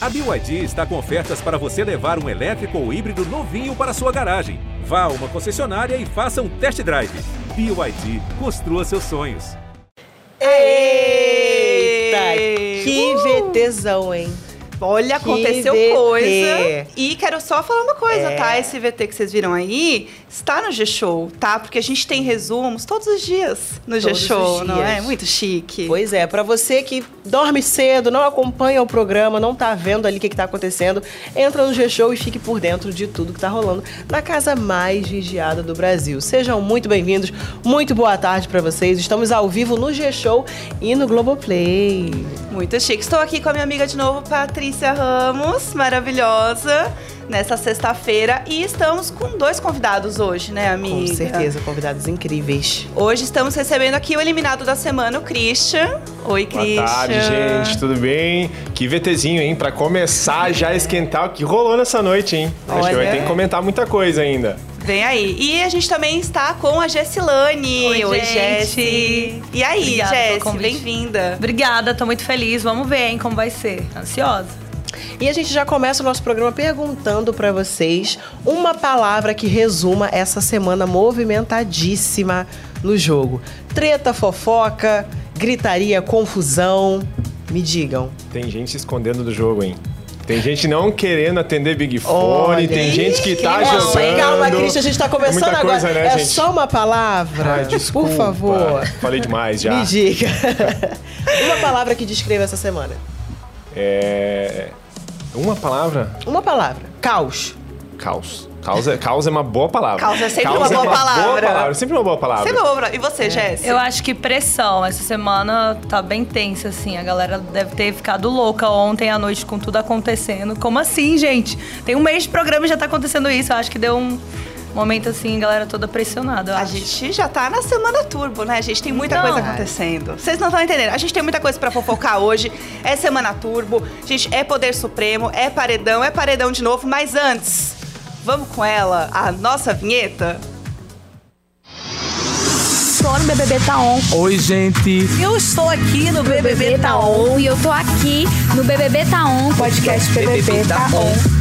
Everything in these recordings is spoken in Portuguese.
A BYD está com ofertas para você levar um elétrico ou híbrido novinho para sua garagem. Vá a uma concessionária e faça um test drive. BYD, construa seus sonhos. Eita, que VTzão, hein? Olha, aconteceu VT. coisa. E quero só falar uma coisa, É. tá? Esse VT que vocês viram aí está no G-Show, tá? Porque a gente tem resumos todos os dias no G-Show, não é? Muito chique. Pois é, pra você que dorme cedo, não acompanha o programa, não tá vendo ali o que, que tá acontecendo, entra no G-Show e fique por dentro de tudo que tá rolando na casa mais vigiada do Brasil. Sejam muito bem-vindos, muito boa tarde pra vocês. Estamos ao vivo no G-Show e no Globoplay. Muito chique. Estou aqui com a minha amiga de novo, Patrícia Ramos, maravilhosa, nessa sexta-feira. E estamos com dois convidados hoje, né, amiga? Com certeza, convidados incríveis. Hoje estamos recebendo aqui o eliminado da semana, o Christian. Oi, Christian. Boa tarde, gente. Tudo bem? Que VTzinho, hein? Pra começar já a esquentar o que rolou nessa noite, hein? Acho que Olha. vai ter que comentar muita coisa ainda. Vem aí. E a gente também está com a Jessilane. Oi, gente. Jessi. E aí, Jessi, bem-vinda. Obrigada, tô muito feliz. Vamos ver, hein, como vai ser. Ansiosa. E a gente já começa o nosso programa perguntando pra vocês uma palavra que resuma essa semana movimentadíssima no jogo. Treta, fofoca, gritaria, confusão. Me digam. Tem gente se escondendo do jogo, hein? Tem gente não querendo atender Big Fone, Olha. tem gente que tá Não, jogando. Calma, Cristian, a gente tá começando agora. coisa, né, é gente? só uma palavra. Ai, desculpa. Por favor. Falei demais já. Me diga. uma palavra que descreva essa semana. É... Uma palavra? Uma palavra. Caos. Caos. Caos é, caos é uma boa palavra. Caos é sempre Caos uma boa boa palavra. palavra. Sempre uma boa palavra. Você é boa, E você, Jessi? Eu acho que pressão. Essa semana tá bem tensa, assim. A galera deve ter ficado louca ontem à noite com tudo acontecendo. Como assim, gente? Tem um mês de programa e já tá acontecendo isso. Eu acho que deu um momento, assim, galera toda pressionada. eu A acho. gente já tá na semana turbo, né? A gente tem muita Não. coisa acontecendo. Vocês não estão entendendo. A gente tem muita coisa pra fofocar hoje. É semana turbo. Gente, é poder supremo, é paredão, é paredão de novo. Mas antes, vamos com ela, a nossa vinheta? Tô no BBB Tá On. Oi, gente. Eu estou aqui no BBB Tá On. E eu tô aqui no BBB Tá On. Podcast BBB Tá On.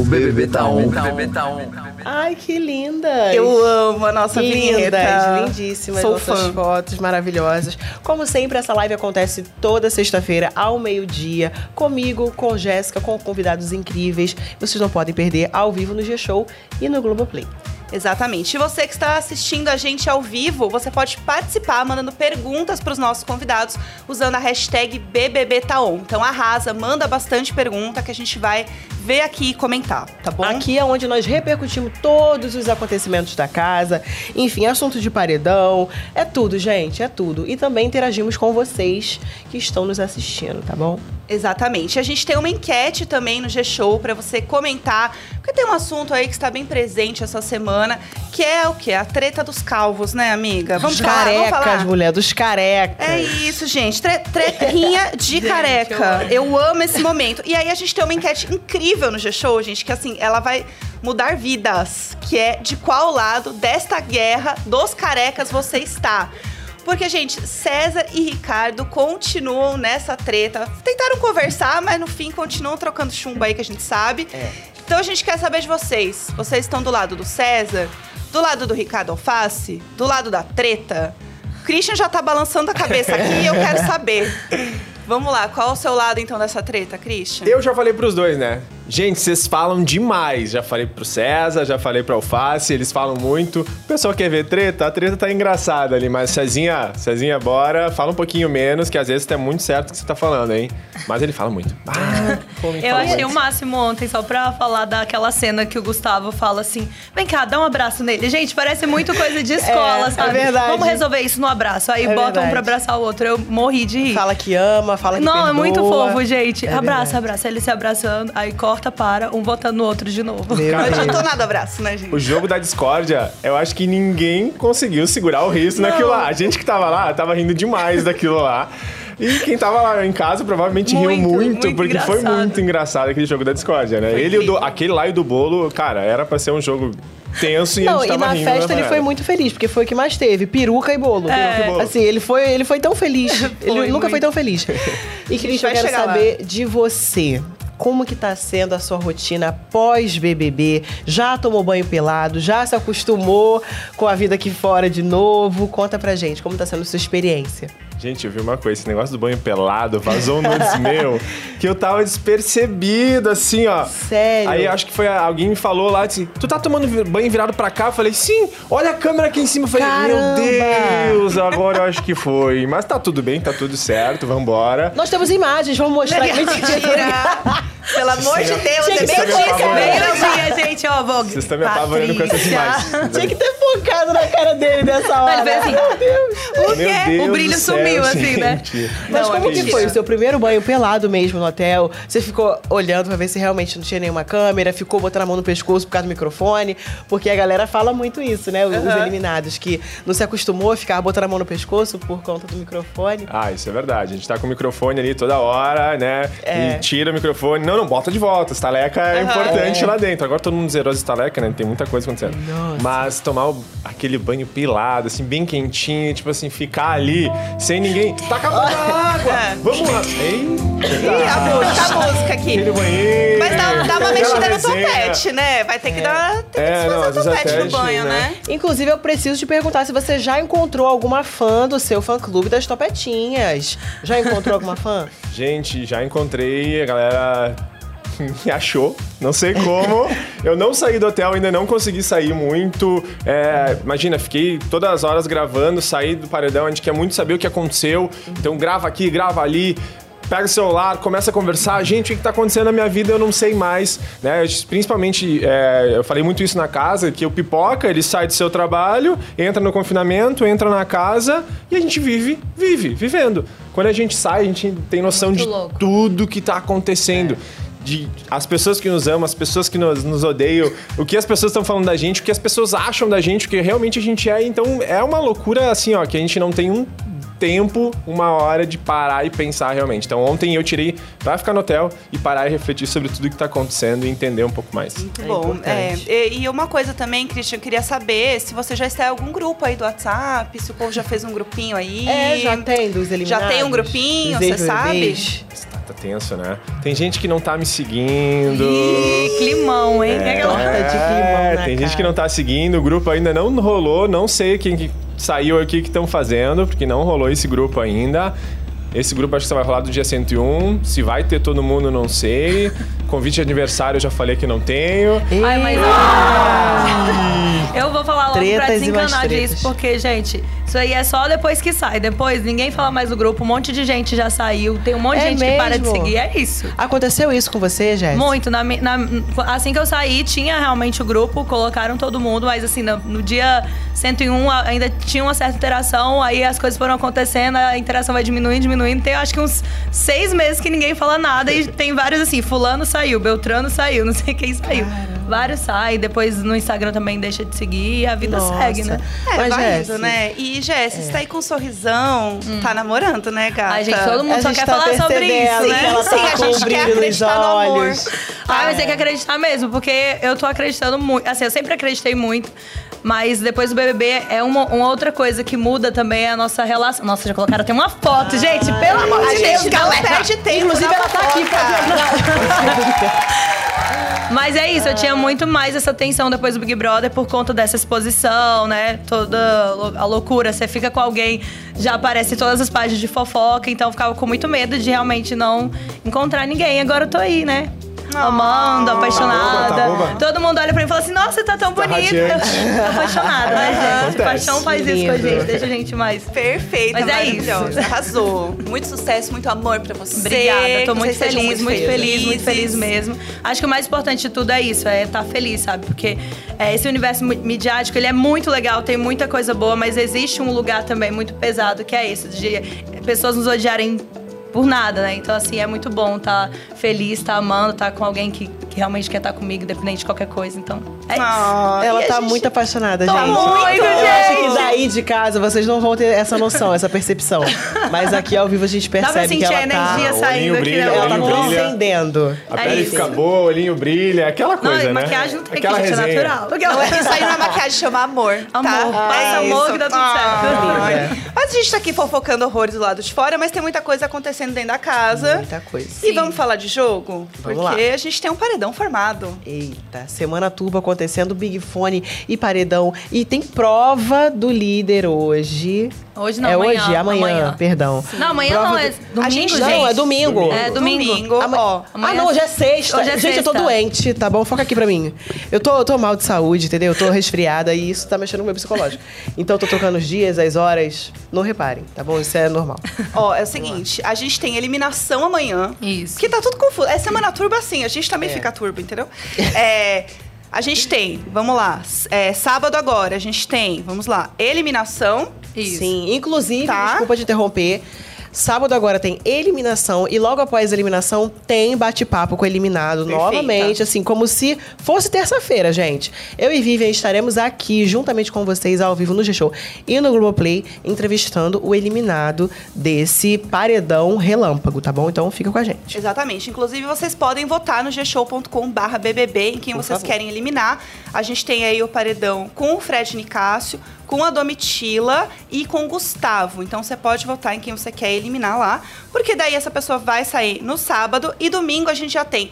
O BBB tá on. O BBB tá on. Ai, que linda. Eu amo a nossa Lindas, vinheta. lindíssimas Sou nossas fã. fotos maravilhosas. Como sempre, essa live acontece toda sexta-feira ao meio-dia, comigo, com Jéssica, com convidados incríveis. Vocês não podem perder ao vivo no G-Show e no Globoplay. Exatamente. E você que está assistindo a gente ao vivo, você pode participar mandando perguntas para os nossos convidados usando a hashtag BBBTaon. Então arrasa, manda bastante pergunta que a gente vai ver aqui e comentar, tá bom? Aqui é onde nós repercutimos todos os acontecimentos da casa, enfim, assunto de paredão, é tudo, gente, é tudo. E também interagimos com vocês que estão nos assistindo, tá bom? Exatamente. A gente tem uma enquete também no G-Show para você comentar, porque tem um assunto aí que está bem presente essa semana, que é o quê? A treta dos calvos, né, amiga? Vamos dos falar, vamos carecas, falar. mulher, dos carecas. É isso, gente. Tre tretinha de careca. Eu amo. esse momento. E aí a gente tem uma enquete incrível no G-Show, gente, que assim, ela vai mudar vidas. Que é de qual lado desta guerra dos carecas você está. Porque, gente, César e Ricardo continuam nessa treta. Tentaram conversar, mas no fim continuam trocando chumbo aí que a gente sabe. Então a gente quer saber de vocês. Vocês estão do lado do César? Do lado do Ricardo Alface? Do lado da treta? O Christian já tá balançando a cabeça aqui e eu quero saber. Vamos lá, qual é o seu lado então dessa treta, Christian? Eu já falei pros dois, né? Gente, vocês falam demais. Já falei pro César, já falei pro Alface, eles falam muito. O pessoal quer ver treta? A treta tá engraçada ali, mas Cezinha, Cezinha, bora, fala um pouquinho menos, que às vezes tá muito certo o que você tá falando, hein? Mas ele fala muito. Ah, Eu fala achei muito. o máximo ontem, só pra falar daquela cena que o Gustavo fala assim: vem cá, dá um abraço nele. Gente, parece muito coisa de escola, É, sabe? é verdade. Vamos resolver isso no abraço. Aí É botam um verdade. pra abraçar o outro. Eu morri de rir. Fala que ama, fala que Não, perdoa. é muito fofo, gente. É abraça, verdade. abraça. Ele se abraçando, aí corta, para, um botando no outro de novo. Meu Não adiantou nada abraço, né, gente? O jogo da discórdia, eu acho que ninguém conseguiu segurar o riso naquilo lá. A gente que tava lá, tava rindo demais daquilo lá. E quem tava lá em casa provavelmente riu Muito, muito, muito porque foi engraçado. muito engraçado aquele jogo da discórdia, né? Ele, e o do- aquele lá e o do bolo, cara, era pra ser um jogo tenso e a Não, gente e na rindo. festa né, ele foi muito feliz, porque foi o que mais teve, peruca e bolo. É. Peruca e bolo. Assim, ele foi, ele foi tão feliz. ele nunca foi muito. tão feliz. E Cris, eu vai quero chegar lá. saber de você. Como que tá sendo a sua rotina pós-BBB. Já tomou banho pelado? Já se acostumou com a vida aqui fora de novo? Conta pra gente como tá sendo a sua experiência. Gente, eu vi uma coisa, esse negócio do banho pelado vazou um nudes meu, que eu tava despercebido, assim, ó. Sério? Aí acho que foi alguém me falou lá, assim, tu tá tomando banho virado pra cá? Eu falei, sim, olha a câmera aqui em cima. Eu falei, Caramba! meu Deus, agora eu acho que foi. Mas tá tudo bem, tá tudo certo, vambora. Nós temos imagens, vamos mostrar. Mentira! Pelo amor de Deus, é. Meio-dia, gente, ó, Vogue. Vocês estão me apavorando com essas imagens. Tinha que ter focado na cara dele nessa hora. Ele fez assim. Meu Deus. O Meu quê? Deus o brilho do sumiu, assim, né? Mas Não, é como que mentira. foi o seu primeiro banho pelado mesmo no hotel? Você ficou olhando pra ver se realmente não tinha nenhuma câmera? Ficou botando a mão no pescoço por causa do microfone? Porque a galera fala muito isso, né? Os os eliminados, que não se acostumou a ficar botando a mão no pescoço por conta do microfone. Ah, isso é verdade. A gente tá com o microfone ali toda hora, né? É. E tira o microfone. Não, não, bota de volta. Estaleca é importante lá dentro. Agora todo mundo zerou as estaleca, né? Tem muita coisa acontecendo. Nossa. Mas tomar o- aquele banho pilado, assim, bem quentinho, tipo assim, ficar ali sem ninguém. Taca a mão na água! Vamos lá! Eita! Ih, a música, a aqui. banheiro! Mas dá, dá uma mexida no topete, né? Vai ter que dar. Tem que É, desfazer o topete no banho, né? né? Inclusive, eu preciso te perguntar se você já encontrou alguma fã do seu fã-clube das Topetinhas. Já encontrou alguma fã? Gente, já encontrei, a galera me achou, não sei como. eu não saí do hotel, ainda não consegui sair muito. É, imagina, fiquei todas as horas gravando, saí do paredão, a gente quer muito saber o que aconteceu. Então grava aqui, grava ali. Pega o celular, começa a conversar. Gente, o que tá acontecendo na minha vida eu não sei mais. Né? Principalmente, é, eu falei muito isso na casa, que o pipoca, ele sai do seu trabalho, entra no confinamento, entra na casa e a gente vive, vive, vivendo. Quando a gente sai, a gente tem noção Muito de louco. tudo que tá acontecendo. De as pessoas que nos amam, as pessoas que nos, nos odeiam, o que as pessoas estão falando da gente, o que as pessoas acham da gente, o que realmente a gente é. Então é uma loucura assim, ó, que a gente não tem um tempo, uma hora de parar e pensar realmente. Então ontem eu tirei pra ficar no hotel e parar e refletir sobre tudo que tá acontecendo e entender um pouco mais. Muito É bom. É, e, e uma coisa também, Christian, eu queria saber se você já está em algum grupo aí do WhatsApp, se o povo já fez um grupinho aí. É, já tem dos eliminados. Já tem um grupinho, você sabe? ex-BBBs. Tá, tá tenso, né? Tem gente que não tá me seguindo. Ih, climão, hein? É, Torta de climão na tem gente cara. que não tá seguindo, o grupo ainda não rolou, não sei quem que saiu aqui que estão fazendo, porque não rolou esse grupo ainda. Esse grupo acho que só vai rolar do dia 101. Se vai ter todo mundo, não sei. Convite de aniversário eu já falei que não tenho. Ai, mas Eu vou falar logo pra Tretas mais desencanar disso, porque, gente, isso aí é só depois que sai. Depois ninguém fala mais do grupo, um monte de gente já saiu, tem um monte de É gente que para de mesmo? seguir. É isso. Aconteceu isso com você, Jéssica? Muito. Na, na- assim que eu saí, tinha realmente o grupo, colocaram todo mundo, mas assim, no, no dia 101 a- ainda tinha uma certa interação, aí as coisas foram acontecendo, a interação vai diminuindo, diminuindo. Tem acho que uns seis meses que ninguém fala nada e tem vários assim, fulano saiu, Beltrano saiu, não sei quem saiu. Vários saem, depois no Instagram também deixa de seguir e a vida Nossa. segue, né? É, Mas, vai indo, né? E, Jess, você tá aí com um sorrisão, tá namorando, né, gata? Ai, gente, todo mundo A só quer tá falar sobre isso, né? ela tá Sim, a gente quer acreditar no amor. Ah, mas tem que acreditar mesmo, porque eu tô acreditando muito. Assim, eu sempre acreditei muito. Mas depois do BBB é uma, uma outra coisa que muda também é a nossa relação. Nossa, já colocaram até uma foto, gente. Pelo amor de Deus, galera. perde tempo Inclusive, ela tá aqui fofoca. Mas é isso, eu tinha muito mais essa tensão depois do Big Brother por conta dessa exposição, né? Toda a loucura. Você fica com alguém, já aparece em todas as páginas de fofoca, então eu ficava com muito medo de realmente não encontrar ninguém. Agora eu tô aí, né? Amando, apaixonada. Tá boba, tá boba. Todo mundo olha pra mim e fala assim: Nossa, você tá tão Tá bonita. tô apaixonada, né, gente? Acontece. Paixão faz isso com a gente, deixa a gente mais. Perfeita, Mas é isso. Arrasou. Muito sucesso, muito amor pra você. Obrigada, tô muito sejam feliz, muito feliz, muito feliz mesmo. Acho que o mais importante de tudo é isso, é estar feliz, sabe? Porque é, esse universo midiático, ele é muito legal, tem muita coisa boa, mas existe um lugar também muito pesado, que é esse, de pessoas nos odiarem por nada, né? Então, assim, é muito bom estar feliz, estar amando, estar com alguém que, que realmente quer estar comigo, independente de qualquer coisa. Então, é isso. Ah, Ela e tá gente- muito apaixonada, Tô gente. muito, Eu acho que gente. daí de casa vocês não vão ter essa noção, essa percepção. Mas aqui ao vivo a gente Dá pra percebe que sentir ela a energia tá... saindo olhinho aqui, brilha, né? Ela tá olhinho brilha. transcendendo. A É pele isso. fica boa, o olhinho brilha, aquela Não, coisa, e né? maquiagem não tem Aquela que, gente, é resenha. natural. Não, é- isso aí não é maquiagem, chama amor. Amor. Tá? Passa É amor que dá tudo certo. Mas a gente tá aqui fofocando horrores do lado de fora, mas tem muita coisa acontecendo acontecendo dentro da casa. Muita coisa. E vamos falar de jogo? Vamos Porque lá. a gente tem um paredão formado. Eita, semana turbo acontecendo, Big Fone e Paredão. E tem prova do líder hoje. Hoje não, é amanhã, hoje, amanhã, amanhã. perdão. Não, amanhã Prova não, é domingo, gente- gente. Não, é domingo. É domingo. Domingo, Ama- ó. Ah, não, hoje é sexta. Hoje é Gente, eu tô sexta. doente, tá bom? Foca aqui pra mim. Eu tô, eu tô mal de saúde, entendeu? Eu tô resfriada e isso tá mexendo no meu psicológico. Então eu tô trocando os dias, as horas. Não reparem, tá bom? Isso é normal. Ó, é o seguinte, a gente tem eliminação amanhã. Isso. Que tá tudo confuso. É semana turbo assim, a gente também É. fica turbo, entendeu? É, a gente tem, vamos lá, é, sábado agora, a gente tem, vamos lá, eliminação. Isso. Sim, inclusive, Tá. desculpa te interromper. Sábado agora tem eliminação e logo após a eliminação tem bate-papo com o eliminado Perfeita. novamente, assim, como se fosse terça-feira, gente. Eu e Vivian estaremos aqui juntamente com vocês ao vivo no G-Show e no Globoplay entrevistando o eliminado desse paredão relâmpago, tá bom? Então fica com a gente. Exatamente. Inclusive, vocês podem votar no gshow.com.br BBB, em quem Por vocês favor. querem eliminar. A gente tem aí o paredão com o Fred Nicásio, com a Domitila e com o Gustavo. Então, você pode votar em quem você quer eliminar lá, porque daí essa pessoa vai sair no sábado e domingo a gente já tem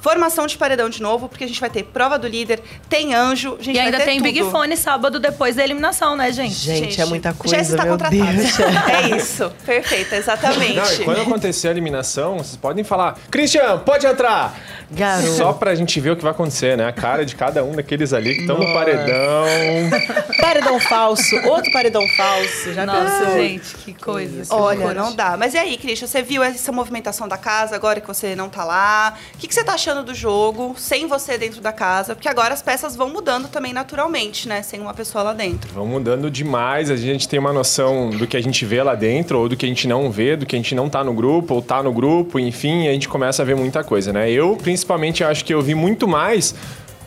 formação de paredão de novo, porque a gente vai ter prova do líder, tem anjo, a gente E vai ainda ter tem tudo. Big Fone sábado depois da eliminação, né, gente? Gente, é muita coisa, Jéssica tá meu contratada. Deus. É isso. Perfeito, exatamente. Não, e quando acontecer a eliminação, vocês podem falar: Christian, pode entrar! Garoto. Só pra gente ver o que vai acontecer, né? A cara de cada um daqueles ali que estão no paredão. Paredão falso, outro paredão falso. Já Nossa, pensou? gente, que coisa. que Olha, loucura. não dá. Mas e aí, Christian, você viu essa movimentação da casa agora que você não tá lá? O que, que você tá achando do jogo sem você dentro da casa? Porque agora as peças vão mudando também naturalmente, né? Sem uma pessoa lá dentro. Vão mudando demais, a gente tem uma noção do que a gente vê lá dentro, ou do que a gente não vê, do que a gente não tá no grupo, ou tá no grupo, enfim, a gente começa a ver muita coisa, né? Eu, principalmente, acho que eu vi muito mais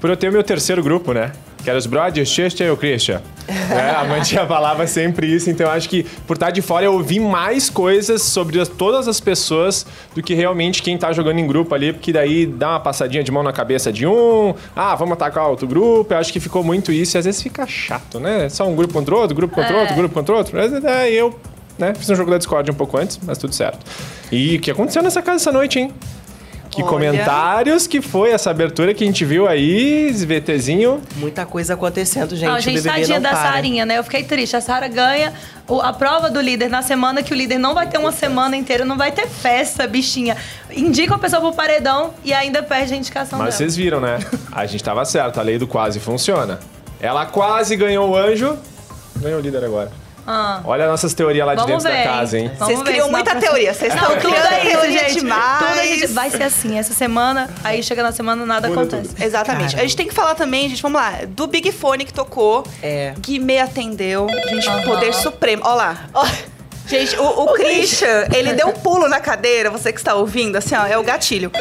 por eu ter o meu terceiro grupo, né? Que era os brothers, Chester e o Christian. É, a Mantia falava sempre isso, então eu acho que por estar de fora eu ouvi mais coisas sobre as- todas as pessoas do que realmente quem tá jogando em grupo ali, porque daí dá uma passadinha de mão na cabeça de um, ah, vamos atacar outro grupo, eu acho que ficou muito isso e às vezes fica chato, né? Só um grupo contra outro, grupo contra É. outro, grupo contra outro. Mas é, eu né, fiz um jogo da Discord um pouco antes, mas tudo certo. E o que aconteceu nessa casa essa noite, hein? Que Olha. comentários que foi essa abertura que a gente viu aí, VTzinho. Muita coisa acontecendo, gente. Não, o gente, BBB tadinha não da para. Sarinha, né? Eu fiquei triste. A Sara ganha a prova do líder na semana que o líder não vai ter uma semana inteira, não vai ter festa, bichinha. Indica a pessoa pro paredão e ainda perde a indicação Mas dela. vocês viram, né? A gente tava certo, a lei do quase funciona. Ela quase ganhou o anjo, ganhou o líder agora. Ah. Olha nossas teorias lá de Vamos dentro ver, da casa, hein? Vamos Vocês ver criam muita próxima- teoria. Vocês estão tudo criando é isso, teoria gente. demais. Tudo a gente- vai ser assim. Essa semana, aí chega na semana, nada Muda acontece. Exatamente. Caramba. A gente tem que falar também, gente, vamos lá, do Big Fone que tocou. É. Guimê atendeu. Gente, poder supremo. Olha lá. Ó, Gente, o, o Christian, ele deu um pulo na cadeira, você que está ouvindo, assim, ó, é o gatilho.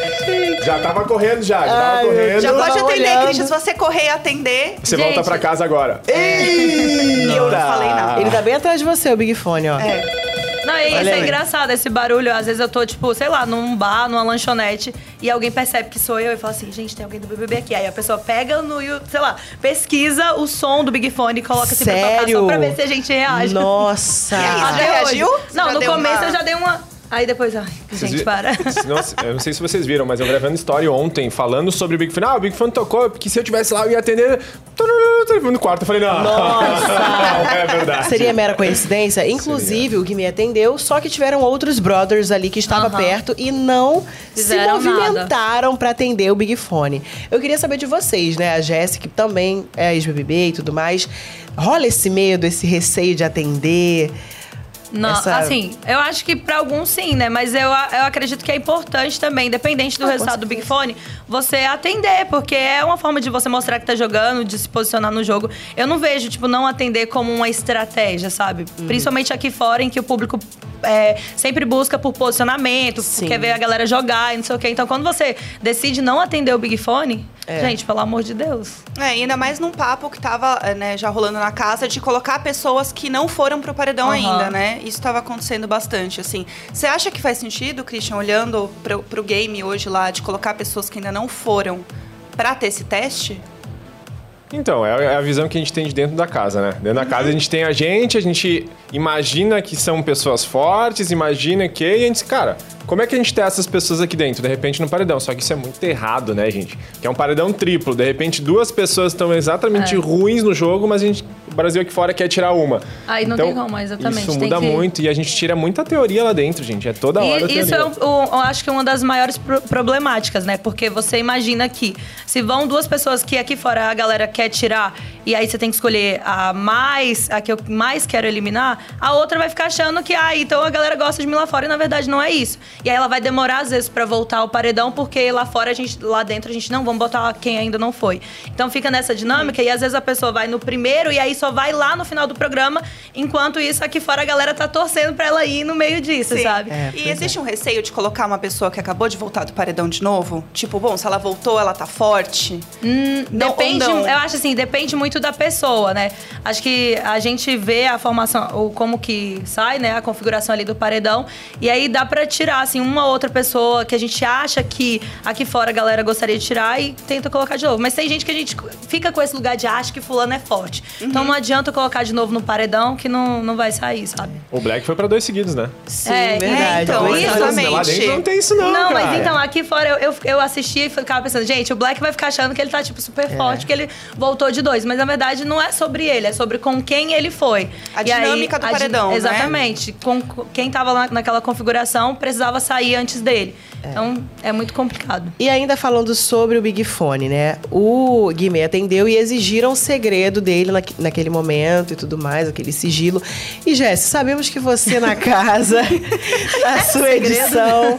Já tava correndo já, já Ai, tava correndo. Já pode tava atender, olhando. Christian. Se você correr e atender, Você Gente. volta pra casa agora. eu não falei nada. Ele tá bem atrás de você, o Big Fone, ó. É. Não, e isso é engraçado, esse barulho. Às vezes eu tô, tipo, sei lá, num bar, numa lanchonete, e alguém percebe que sou eu e fala assim, gente, tem alguém do BBB aqui. Aí a pessoa pega no, sei lá, pesquisa o som do Big Fone e coloca assim pra tocar Sério? só pra ver se a gente reage. Nossa. E aí, você já reagiu? Não, já no começo uma- eu já dei uma. Aí depois, ai, gente, vi- para. Senão, eu não sei se vocês viram, mas eu gravando story ontem, falando sobre o Big Fone. Ah, o Big Fone tocou, porque se eu tivesse lá, eu ia atender. No quarto. Eu falei, não. Nossa. não, é verdade. Seria mera coincidência? Inclusive, o Guimê atendeu, só que tiveram outros brothers ali que estavam Aham. perto e não Fizeram se movimentaram pra atender o Big Fone. Eu queria saber de vocês, né? A Jéssica, que também é ex-BBB e tudo mais. Rola esse medo, esse receio de atender? Não, Essa- assim, eu acho que pra alguns sim, né? Mas eu, eu acredito que é importante também, independente do Ah, resultado do Big Fone, você atender, porque é uma forma de você mostrar que tá jogando, de se posicionar no jogo. Eu não vejo, tipo, não atender como uma estratégia, sabe? Uhum. Principalmente aqui fora, em que o público é, sempre busca por posicionamento, Sim. quer ver a galera jogar e não sei o quê. Então, quando você decide não atender o Big Fone, É. gente, pelo amor de Deus. É, ainda mais num papo que tava é, né, já rolando na casa de colocar pessoas que não foram pro paredão Aham. ainda, né? Isso tava acontecendo bastante, assim. Você acha que faz sentido, Christian, olhando pro, pro game hoje lá, de colocar pessoas que ainda não foram pra ter esse teste? Então, é a visão que a gente tem de dentro da casa, né? Dentro da casa a gente tem a gente, a gente imagina que são pessoas fortes, imagina que, e a gente, cara, como é que a gente tem essas pessoas aqui dentro, de repente no paredão? Só que isso é muito errado, né, gente? Que é um paredão triplo, de repente duas pessoas estão exatamente É. ruins no jogo, mas a gente, o Brasil aqui fora quer tirar uma. Aí não Então, tem como, exatamente. Isso muda que- muito e a gente tira muita teoria lá dentro, gente. É toda hora E isso é, um- um- eu acho que é uma das maiores pro- problemáticas, né? Porque você imagina que se vão duas pessoas que aqui fora a galera quer tirar e aí você tem que escolher a mais, a que eu mais quero eliminar, a outra vai ficar achando que, ah, então a galera gosta de mim lá fora e na verdade não é isso. E aí ela vai demorar às vezes pra voltar ao paredão porque lá fora a gente, lá dentro a gente não vamos botar quem ainda não foi. Então fica nessa dinâmica e às vezes a pessoa vai no primeiro e aí só vai lá no final do programa, enquanto isso aqui fora a galera tá torcendo pra ela ir no meio disso, Sim. sabe? É, e existe um receio de colocar uma pessoa que acabou de voltar do paredão de novo? Tipo, bom, se ela voltou, ela tá forte? Não, Depende, eu acho assim, depende muito da pessoa, né? Acho que a gente vê a formação, ou como que sai, né, a configuração ali do paredão, e aí dá pra tirar, assim, uma outra pessoa que a gente acha que aqui fora a galera gostaria de tirar e tenta colocar de novo. Mas tem gente que a gente fica com esse lugar de acha que fulano é forte. Uhum. Então não adianta colocar de novo no paredão que não, não vai sair, sabe? O Black foi pra dois seguidos, né? Sim, É, verdade. então, Dois isso. Lá dentro não tem isso, não. Não, cara. mas então, aqui fora eu, eu, eu assisti e ficava pensando, gente, o Black vai ficar achando que ele tá, tipo, super É. forte, que ele voltou de dois. Mas na verdade não é sobre ele, é sobre com quem ele foi. A E aí, dinâmica do a din- paredão, né? Exatamente. Com, quem tava lá naquela configuração precisava sair antes dele. Então é muito complicado. E ainda falando sobre o Big Fone, né? O Guimê atendeu e exigiram o segredo dele naque- naquele momento e tudo mais, aquele sigilo. E Jéssica, sabemos que você na casa, a sua edição,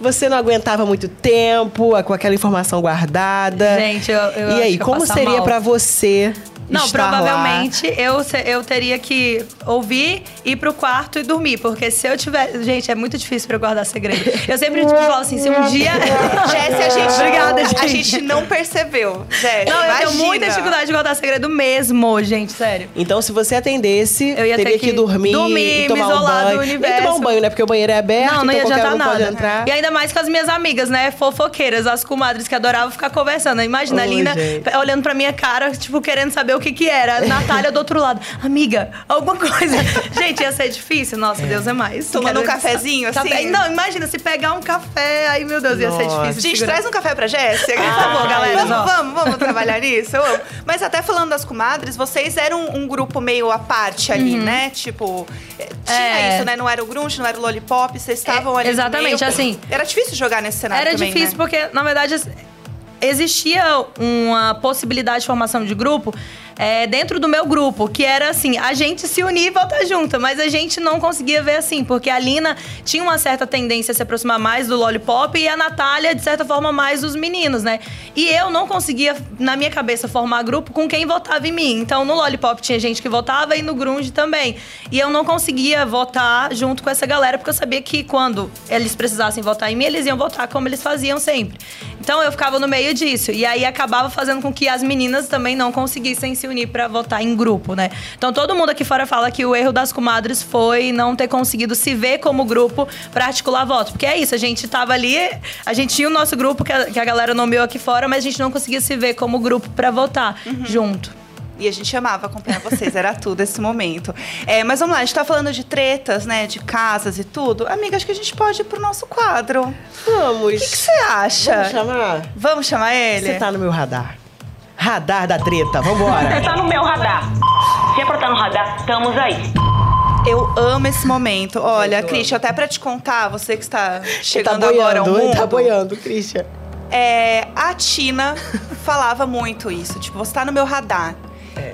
você não aguentava muito tempo com aquela informação guardada. Gente, eu, eu e aí, como seria mal. pra você Não, estar lá? provavelmente eu, se- eu teria que ouvir, ir pro quarto e dormir. Porque se eu tiver. Gente, é muito difícil pra eu guardar segredo. Eu sempre tipo, falo assim: se um dia. Jéssica, a gente, Obrigada, a gente. gente não percebeu, Jéssica. Não, eu tenho muita dificuldade de guardar segredo mesmo, gente, sério. Então, se você atendesse, Eu ia ter teria que, que dormir, dormir, e tomar me um isolar do banho. Nem universo. tomar um banho, né? Porque o banheiro é aberto, Não, não então ia qualquer adiantar um nada. E ainda mais com as minhas amigas, né? Fofoqueiras, as comadres que adoravam ficar conversando. Imagina a Oi, Lina gente. olhando pra minha cara, tipo, querendo saber o que que era. A Natália do outro lado. Amiga, alguma coisa. Gente, ia ser difícil. Nossa, Deus é mais. Tomando um cafezinho, assim? Café- Não, imagina, se pegar um café, aí, meu Deus, ia ser Nossa. difícil. Gente, traz um café pra Jéssica. Por favor, galera, Vamos, ó. vamos, vamos trabalhar nisso. Eu amo. Mas até falando das comadres, vocês eram um grupo meio à parte ali, né? Tipo, eh, tinha Uhum. É. isso, né? Não era o grunge, não era o lollipop, vocês estavam É, ali exatamente, meio. assim. Era difícil jogar nesse cenário Era também, difícil né? porque, na verdade, existia uma possibilidade de formação de grupo é, dentro do meu grupo, que era assim, a gente se unir e voltar junto, mas a gente não conseguia ver assim, porque a Lina tinha uma certa tendência a se aproximar mais do Lollipop e a Natália, de certa forma, mais dos meninos, né? E eu não conseguia, na minha cabeça, formar grupo com quem votava em mim. Então, no Lollipop tinha gente que votava e no Grunge também. E eu não conseguia votar junto com essa galera, porque eu sabia que quando eles precisassem votar em mim, eles iam votar como eles faziam sempre. Então, eu ficava no meio disso. E aí, acabava fazendo com que as meninas também não conseguissem se unir pra votar em grupo, né? Então, todo mundo aqui fora fala que o erro das comadres foi não ter conseguido se ver como grupo pra articular voto. Porque é isso, a gente tava ali, a gente tinha o nosso grupo que a, que a galera nomeou aqui fora, mas a gente não conseguia se ver como grupo pra votar junto. E a gente amava acompanhar vocês, era tudo esse momento. É, mas vamos lá, a gente tá falando de tretas, né? De casas e tudo. Amiga, acho que a gente pode ir pro nosso quadro. Vamos. O que que você acha? Vamos chamar? Vamos chamar ele? Você tá no meu radar. Radar da treta, vambora. Tá no meu radar. Se é pra estar no radar, estamos aí. Eu amo esse momento. Olha, Christian, até pra te contar, você que está tá chegando agora ao ele mundo. tá boiando, Christian. É, a Tina falava muito isso, tipo, você tá no meu radar.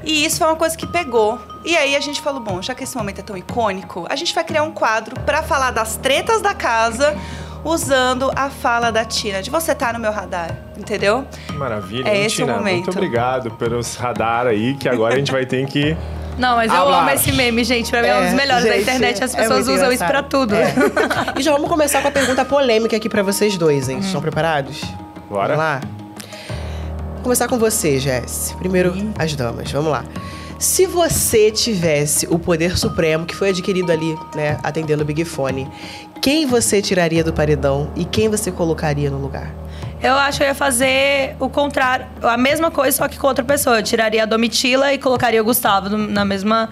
E isso foi uma coisa que pegou. E aí a gente falou, bom, já que esse momento é tão icônico, a gente vai criar um quadro pra falar das tretas da casa usando a fala da Tina, de você tá no meu radar, entendeu? Maravilha, É hein, esse o Tina? momento. Muito obrigado pelos radar aí, que agora a gente vai ter que. Não, mas eu Hablar. amo esse meme, gente. Pra mim é, um dos É, melhores da gente, internet. As é pessoas muito usam isso pra tudo. É. E já vamos começar com a pergunta polêmica aqui pra vocês dois, hein? Vocês estão preparados? Bora? Vamos lá? Vou começar com você, Jess. Primeiro, as damas. Vamos lá. Se você tivesse o poder supremo que foi adquirido ali, né, atendendo o Big Fone, quem você tiraria do paredão e quem você colocaria no lugar? Eu acho que eu ia fazer o contrário, a mesma coisa, só que com outra pessoa. Eu tiraria a Domitila e colocaria o Gustavo na mesma.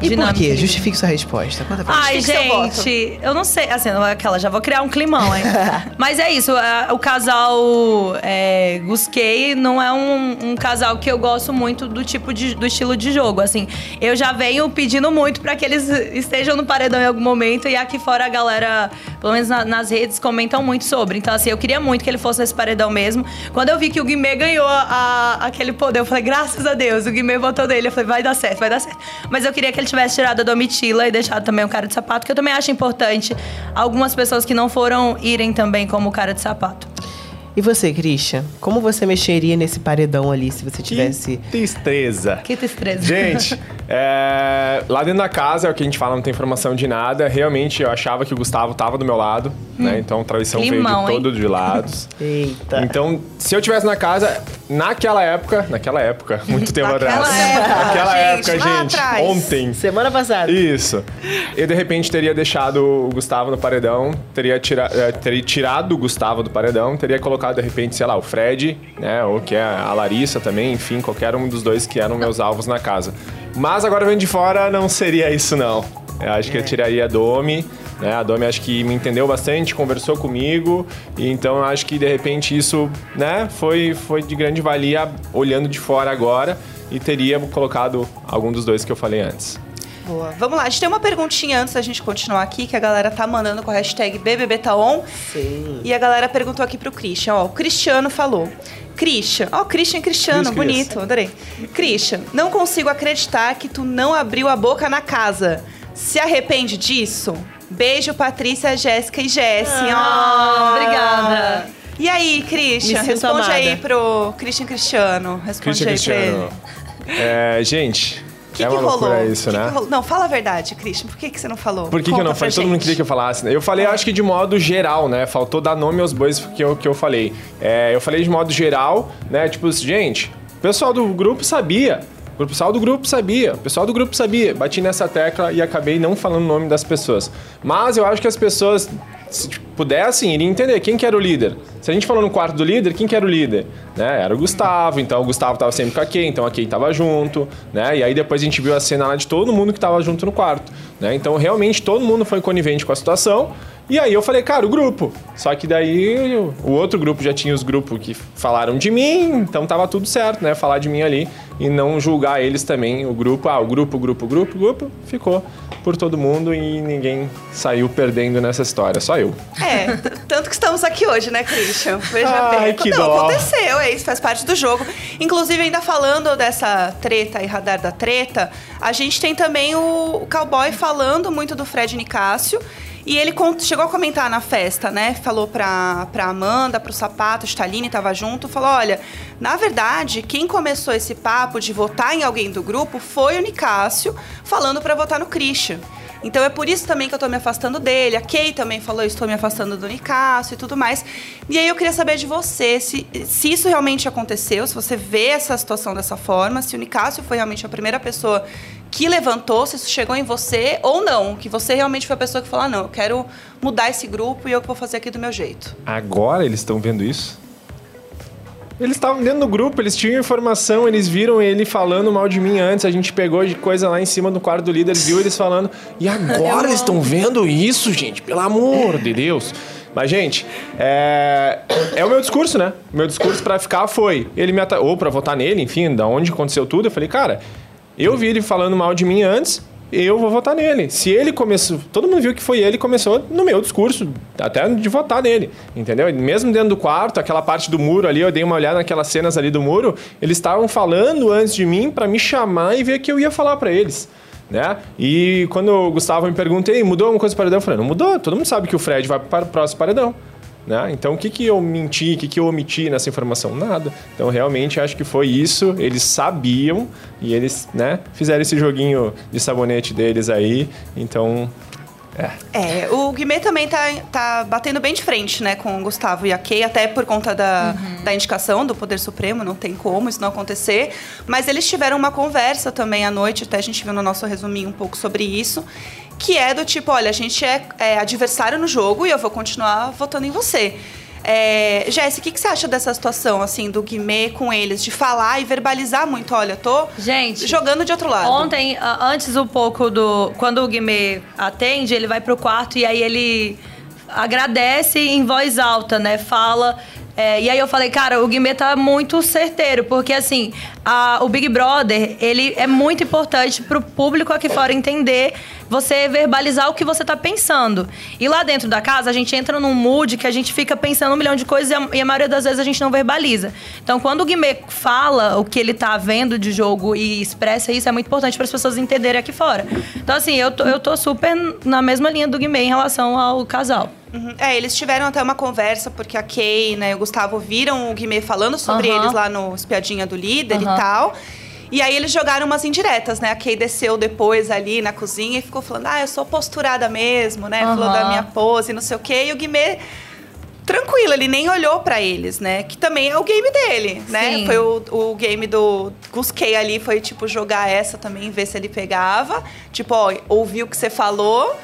E por quê? Justifique sua resposta. Conta pra Ai, gente. Eu não sei. Assim, não é aquela, já vou criar um climão, hein? Mas é isso, a- o casal é, Gusquei não é um, um casal que eu gosto muito do tipo de, do estilo de jogo. Assim, eu já venho pedindo muito pra que eles estejam no paredão em algum momento e aqui fora a galera, pelo menos na- nas redes, comentam muito sobre. Então, assim, eu queria muito que ele fosse nesse paredão mesmo. Quando eu vi que o Guimê ganhou a- aquele poder, eu falei, graças a Deus, o Guimê votou nele. Eu falei, vai dar certo, vai dar certo. Mas eu queria que ele tivesse tirado a Domitila e deixado também o cara de sapato, que eu também acho importante algumas pessoas que não foram irem também como cara de sapato. E você, Christian? Como você mexeria nesse paredão ali se você tivesse. Que tristeza. Que tristeza. Gente, é, lá dentro da casa é o que a gente fala, não tem informação de nada. Realmente eu achava que o Gustavo tava do meu lado, né? Então a traição Climão, veio de todos os lados. Eita. Então, se eu tivesse na casa, naquela época, naquela época, muito tempo Naquela atrás. época, naquela gente, época, gente, atrás. ontem. Semana passada. Isso. Eu, de repente, teria deixado o Gustavo no paredão, teria, tira, eh, teria tirado o Gustavo do paredão, teria colocado, de repente, sei lá, o Fred, né? Ou que é a Larissa também, enfim, qualquer um dos dois que eram meus alvos na casa. Mas agora vendo de fora, não seria isso, não. Eu acho que eu tiraria a Domi, né? A Domi acho que me entendeu bastante, conversou comigo, e então acho que de repente isso, né, foi, foi de grande valia olhando de fora agora e teria colocado algum dos dois que eu falei antes. Boa. Vamos lá, a gente tem uma perguntinha antes da gente continuar aqui, que a galera tá mandando com a hashtag BBBTaon. Sim. E a galera perguntou aqui pro Christian, ó, o Cristiano falou. Christian, ó, Christian Cristiano, Cris, Cris. bonito, adorei. Christian, não consigo acreditar que tu não abriu a boca na casa. Se arrepende disso? Beijo, Patrícia, Jéssica e Jessie. Ah, ó. obrigada. E aí, Christian, responde amada. aí pro Christian Cristiano. Responde Christian aí Cristiano. pra ele. É, gente, que, é que rolou? isso, Que que né? rolou? Não, fala a verdade, Christian. Por que, que você não falou? Por que, que eu não falei? Todo mundo queria que eu falasse. né? Eu falei, acho que de modo geral, né? Faltou dar nome aos bois que eu, que eu falei. É, eu falei de modo geral, né? Tipo, gente, o pessoal do grupo sabia. O pessoal do grupo sabia. O pessoal do grupo sabia. Bati nessa tecla e acabei não falando o nome das pessoas. Mas eu acho que as pessoas, se tipo, pudessem, iriam entender quem que era o líder. Se a gente falou no quarto do líder, quem que era o líder? Né? Era o Gustavo, então o Gustavo tava sempre com a Kay, então a Kay tava junto, né? E aí depois a gente viu a cena lá de todo mundo que tava junto no quarto, né? Então realmente todo mundo foi conivente com a situação. E aí eu falei, cara, o grupo. Só que daí o outro grupo já tinha os grupos que falaram de mim, então tava tudo certo, né? Falar de mim ali e não julgar eles também, o grupo. Ah, o grupo, grupo, grupo, grupo ficou por todo mundo e ninguém saiu perdendo nessa história, só eu. É, tanto que estamos aqui hoje, né, Christian? Veja Ai, bem. que Não, dó. aconteceu, é isso, faz parte do jogo. Inclusive, ainda falando dessa treta e radar da treta, a gente tem também o, o cowboy falando muito do Fred Nicásio. E ele chegou a comentar na festa, né? Falou pra, pra Amanda, pro Sapato, Staline tava junto, falou: olha, na verdade, quem começou esse papo de votar em alguém do grupo foi o Nicásio, falando pra votar no Christian. Então é por isso também que eu tô me afastando dele. A Kay também falou, estou me afastando do Nicásio e tudo mais. E aí eu queria saber de você se, se isso realmente aconteceu, se você vê essa situação dessa forma, se o Nicásio foi realmente a primeira pessoa que levantou, se isso chegou em você ou não. Que você realmente foi a pessoa que falou, ah, não, eu quero mudar esse grupo e eu vou fazer aqui do meu jeito. Agora eles estão vendo isso? Eles estavam dentro do grupo, eles tinham informação, eles viram ele falando mal de mim antes, a gente pegou de coisa lá em cima do quarto do líder, viu eles falando. E agora eles estão vendo isso, gente, pelo amor de Deus. Mas, gente, é, é o meu discurso, né? Meu discurso pra ficar foi. Ele me ata... Ou pra votar nele, enfim, da onde aconteceu tudo. Eu falei, cara, eu vi ele falando mal de mim antes, eu vou votar nele. Se ele começou. Todo mundo viu que foi ele que começou no meu discurso, até de votar nele. Entendeu? Mesmo dentro do quarto, aquela parte do muro ali, eu dei uma olhada naquelas cenas ali do muro, eles estavam falando antes de mim pra me chamar e ver que eu ia falar pra eles. Né? E quando o Gustavo me pergunta, "Ei, mudou alguma coisa do paredão? Eu falei, não mudou, todo mundo sabe que o Fred vai para o próximo paredão. Né? Então, o que, que eu menti, o que, que eu omiti nessa informação? Nada. Então, realmente, acho que foi isso. Eles sabiam e eles né, fizeram esse joguinho de sabonete deles aí. Então, É, o Guimê também tá, tá batendo bem de frente, né, com o Gustavo e a Kay, até por conta da, da indicação do Poder Supremo, não tem como isso não acontecer. Mas eles tiveram uma conversa também à noite, até a gente viu no nosso resuminho um pouco sobre isso, que é do tipo, olha, a gente é, é adversário no jogo e eu vou continuar votando em você. É, Jéssica, o que, que você acha dessa situação, assim, do Guimê com eles? De falar e verbalizar muito, olha, tô Gente, jogando de outro lado. Ontem, antes um pouco do. Quando o Guimê atende, ele vai pro quarto e aí ele agradece em voz alta, né? Fala. é, e aí eu falei, cara, o Guimê tá muito certeiro, porque assim, a- o Big Brother, ele é muito importante pro público aqui fora entender, você verbalizar o que você tá pensando. E lá dentro da casa, a gente entra num mood que a gente fica pensando um milhão de coisas e a, e a maioria das vezes a gente não verbaliza. Então, quando o Guimê fala o que ele tá vendo de jogo e expressa isso, é muito importante para as pessoas entenderem aqui fora. Então, assim, eu tô, eu tô super na mesma linha do Guimê em relação ao casal. Uhum. É, eles tiveram até uma conversa, porque a Kay né, e o Gustavo viram o Guimê falando sobre Aham. eles lá no Espiadinha do Líder e Aham. tal. E aí eles jogaram umas indiretas, né? A Kay desceu depois ali na cozinha e ficou falando, ah, eu sou posturada mesmo, né? Falou Aham. da minha pose, não sei o quê. E o Guimê, tranquilo, ele nem olhou pra eles, né? Que também é o game dele, né? Sim. Foi o, o game do Gus Kay ali, foi tipo jogar essa também, ver se ele pegava. Tipo, ó, ouviu o que você falou.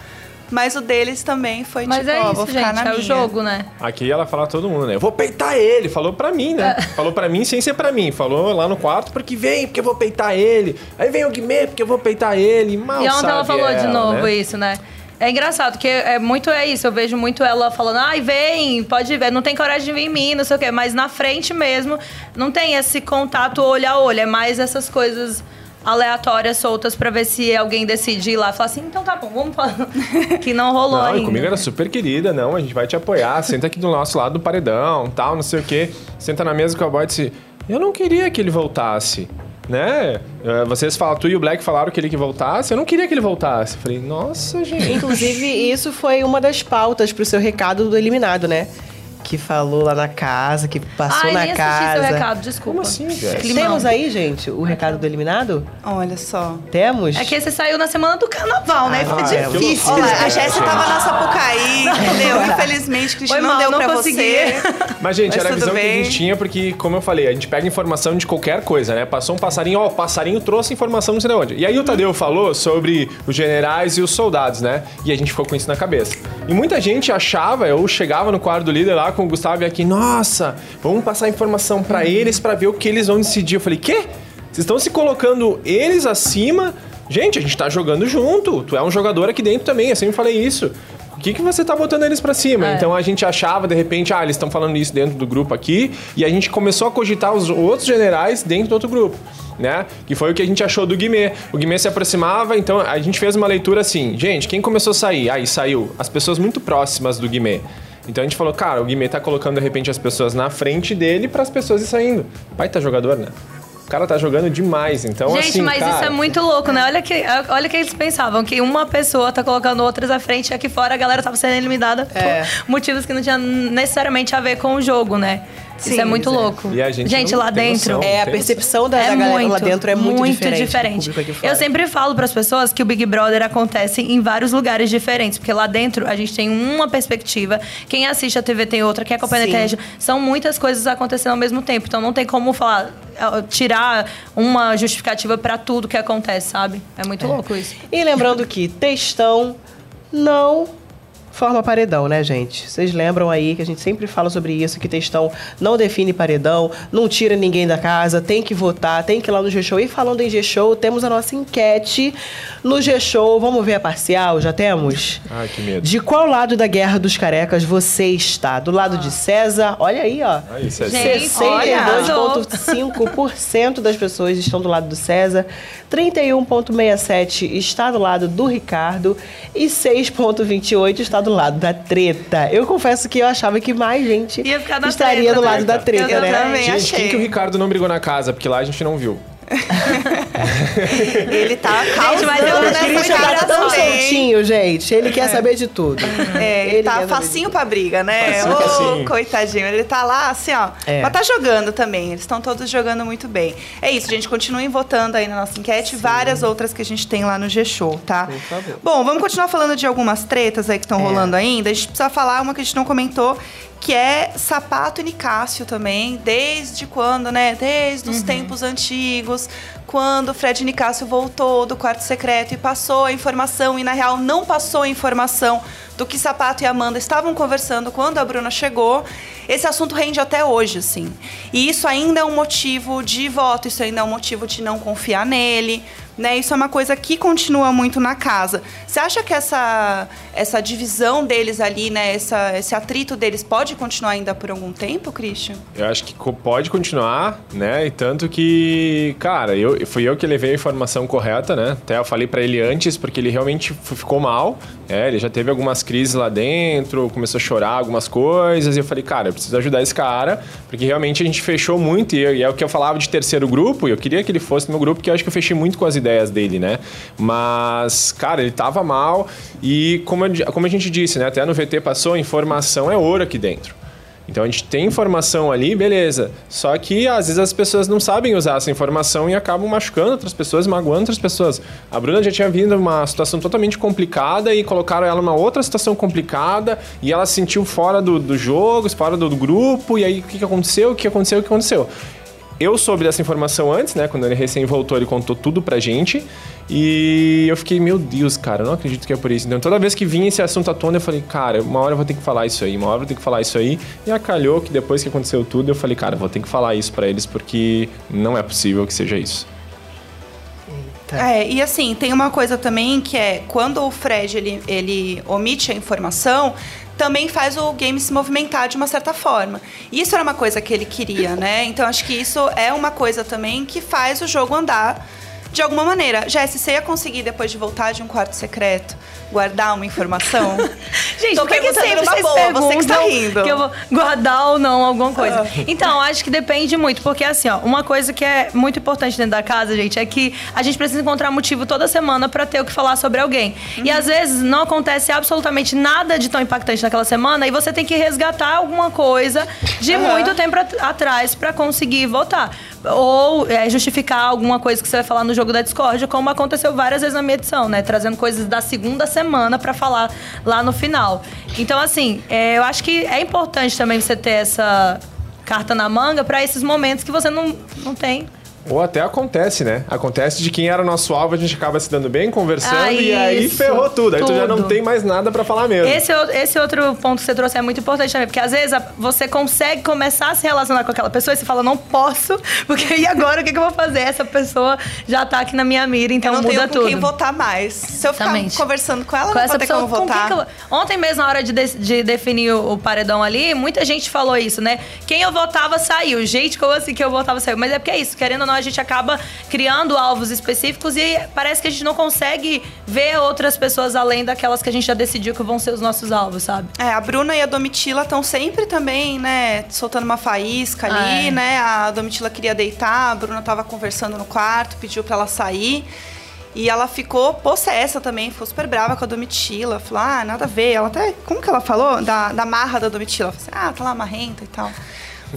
Mas o deles também foi Mas tipo, é ó, isso, vou ficar gente, na é minha. o jogo, né? Aqui ela fala todo mundo, né? Eu vou peitar ele. Falou pra mim, né? Falou pra mim sem ser pra mim. Falou lá no quarto, porque vem, porque eu vou peitar ele. Aí vem o Guimê, porque eu vou peitar ele. Mal e ontem ela falou de ela, novo né? isso, né? É engraçado, porque é muito é isso. Eu vejo muito ela falando, ai, vem, pode ver, não tem coragem de vir em mim, não sei o quê. Mas na frente mesmo, não tem esse contato olho a olho. É mais essas coisas aleatórias, soltas, pra ver se alguém decide ir lá e falar assim, então tá bom, vamos falar. que não rolou Não, ainda. comigo era super querida, não, a gente vai te apoiar, senta aqui do nosso lado do paredão, tal, não sei o quê. Senta na mesa com a boy e disse, eu não queria que ele voltasse, né? Eh, Vocês falam, tu e o Black falaram que ele que voltasse, eu não queria que ele voltasse. Falei, nossa, gente. Inclusive, isso foi uma das pautas pro seu recado do eliminado, né? Que falou lá na casa, que passou Ai, na nem casa. seu recado, desculpa. Como assim. Temos aí, gente, o recado do eliminado? Olha só. Temos? É que esse saiu na semana do carnaval, né? Fica Ah, é, difícil. Olha, a É, Jéssica gente. tava na Sapucaí, entendeu? Infelizmente, Cristina não deu não pra consegui. você. Mas, gente, Mas era a visão que a bem. gente tinha, porque, como eu falei, a gente pega informação de qualquer coisa, né? Passou um passarinho, ó, o passarinho trouxe informação não sei de onde. E aí o Tadeu falou sobre os generais e os soldados, né? E a gente ficou com isso na cabeça. E muita gente achava, eu chegava no quadro do líder lá com o Gustavo e aqui, nossa, vamos passar informação pra eles pra ver o que eles vão decidir. Eu falei, quê? Vocês estão se colocando eles acima? Gente, a gente tá jogando junto. Tu é um jogador aqui dentro também, eu sempre falei isso. O que, que você tá botando eles pra cima? É. Então a gente achava, de repente, ah, eles estão falando isso dentro do grupo aqui, e a gente começou a cogitar os outros generais dentro do outro grupo. Né? Que foi o que a gente achou do Guimê. O Guimê se aproximava, então a gente fez uma leitura assim: gente, quem começou a sair? Aí saiu as pessoas muito próximas do Guimê. Então a gente falou, cara, o Guimê tá colocando de repente as pessoas na frente dele para as pessoas ir saindo. Pai tá jogador, né? O cara tá jogando demais, então Gente, assim, mas cara, isso é muito louco, né? Olha que, olha que eles pensavam, que uma pessoa tá colocando outras à frente e aqui fora a galera tava sendo eliminada É. por motivos que não tinham necessariamente a ver com o jogo, né? Isso Sim, é muito é. louco. E a gente não lá tem dentro. noção. É, a percepção da, É da galera muito, lá dentro é muito, diferente. do público aqui fora. Eu sempre falo para as pessoas que o Big Brother acontece em vários lugares diferentes, porque lá dentro a gente tem uma perspectiva, quem assiste a TV tem outra, quem acompanha Sim. a internet, são muitas coisas acontecendo ao mesmo tempo, então não tem como falar eh, tirar uma justificativa para tudo que acontece, sabe? É muito louco isso. E lembrando que textão não forma paredão, né, gente? Vocês lembram aí que a gente sempre fala sobre isso, que textão não define paredão, não tira ninguém da casa, tem que votar, tem que ir lá no G-Show. E falando em G-Show, temos a nossa enquete no G-Show. Vamos ver a parcial? Já temos? Ai, que medo. De qual lado da Guerra dos Carecas você está? Do lado de César? Olha aí, ó. Aí, César. Gente, olha, 62,5% das pessoas estão do lado do César, 31,67% está do lado do Ricardo e 6,28% está do lado da treta. Eu confesso que eu achava que mais gente Ia ficar na estaria treta, do lado da treta, Eu né? também Gente, achei. quem que o Ricardo não brigou na casa? Porque lá a gente não viu. Ele tá Gente, causando mas eu- nessa Christian tá casa tão também. soltinho, gente. Ele quer saber de tudo. É, ele, Ele tá facinho pra briga, né? Ô, facinho. coitadinho. Ele tá lá, assim, ó. É. Mas tá jogando também. Eles estão todos jogando muito bem. É isso, gente. Continuem votando aí na nossa enquete. Várias outras que a gente tem lá no G-Show, tá? Por favor. Bom, vamos continuar falando de algumas tretas aí que estão É. rolando ainda. A gente precisa falar uma que a gente não comentou, que é Sapato e Nicásio também. Desde quando, né? Desde os tempos antigos. quando o Fred Nicásio voltou do quarto secreto e passou a informação, e na real não passou a informação do que Sapato e Amanda estavam conversando quando a Bruna chegou, esse assunto rende até hoje, assim. E isso ainda é um motivo de voto, isso ainda é um motivo de não confiar nele, né? Isso é uma coisa que continua muito na casa. Você acha que essa, essa divisão deles ali, né? Essa, esse atrito deles pode continuar ainda por algum tempo, Christian? Eu acho que pode continuar, né? E tanto que, cara, eu, fui eu que levei a informação correta, né? Até eu falei pra ele antes, porque ele realmente ficou mal. É, ele já teve algumas crises lá dentro, começou a chorar algumas coisas. E eu falei, cara, eu preciso ajudar esse cara, porque realmente a gente fechou muito. E, é o que eu falava de terceiro grupo, e eu queria que ele fosse no meu grupo, porque eu acho que eu fechei muito com as ideias dele, né? Mas, cara, ele tava mal. E como, eu como a gente disse, né? Até no VT passou, informação é ouro aqui dentro. Então a gente tem informação ali, beleza. Só que às vezes as pessoas não sabem usar essa informação e acabam machucando outras pessoas, magoando outras pessoas. A Bruna já tinha vindo uma situação totalmente complicada e colocaram ela numa outra situação complicada e ela se sentiu fora do, do jogo, fora do, do grupo. E aí o que, que aconteceu? O que aconteceu? O que aconteceu? Eu soube dessa informação antes, né? Quando ele recém voltou, ele contou tudo pra gente. E eu fiquei, meu Deus, cara, eu não acredito que é por isso. Então toda vez que vinha esse assunto à tona, eu falei, cara, uma hora eu vou ter que falar isso aí, uma hora eu vou ter que falar isso aí. E acalhou que depois que aconteceu tudo, eu falei, cara, eu vou ter que falar isso pra eles, porque não é possível que seja isso. É, e assim, tem uma coisa também que é quando o Fred ele, ele omite a informação, também faz o game se movimentar de uma certa forma. Isso era uma coisa que ele queria, né? Então acho que isso é uma coisa também que faz o jogo andar de alguma maneira. Jess, você ia conseguir, depois de voltar de um quarto secreto, guardar uma informação? Gente, Tô por que, sempre vocês boa, você que tá perguntam rindo. que eu vou guardar ou não alguma coisa? Então, acho que depende muito, porque assim, ó, uma coisa que é muito importante dentro da casa, gente, é que a gente precisa encontrar motivo toda semana pra ter o que falar sobre alguém. E às vezes não acontece absolutamente nada de tão impactante naquela semana e você tem que resgatar alguma coisa de muito tempo at- atrás pra conseguir votar. Ou é, justificar alguma coisa que você vai falar no jogo da Discord, como aconteceu várias vezes na minha edição, né? Trazendo coisas da segunda semana pra falar lá no final. Então, assim, é, eu acho que é importante também você ter essa carta na manga pra esses momentos que você não, não tem. Ou até acontece, né? Acontece de quem era nosso alvo, a gente acaba se dando bem, conversando, Ah, e aí isso, ferrou tudo. Aí tu já não tem mais nada pra falar mesmo. Esse, é esse outro ponto que você trouxe é muito importante também, porque às vezes você consegue começar a se relacionar com aquela pessoa e você fala, não posso, porque e agora o que, que eu vou fazer? Essa pessoa já tá aqui na minha mira, então eu não muda tenho com tudo. quem votar mais. Se eu ficar Exatamente. conversando com ela, com não essa vou ter pessoa, como com quem votar. que eu... Ontem mesmo, na hora de, de- de definir o, o paredão ali, muita gente falou isso, né? Quem eu votava saiu. Gente, como assim que eu votava saiu? Mas é porque é isso, querendo ou não, a gente acaba criando alvos específicos e parece que a gente não consegue ver outras pessoas além daquelas que a gente já decidiu que vão ser os nossos alvos, sabe? É, a Bruna e a Domitila estão sempre também, né, soltando uma faísca ali, é. né? A Domitila queria deitar, a Bruna tava conversando no quarto, pediu pra ela sair. E ela ficou possessa também, ficou super brava com a Domitila. Falou, ah, nada a ver. Ela até. Como que ela falou? Da, da marra da Domitila. Falou assim, ah, tá lá marrenta e tal.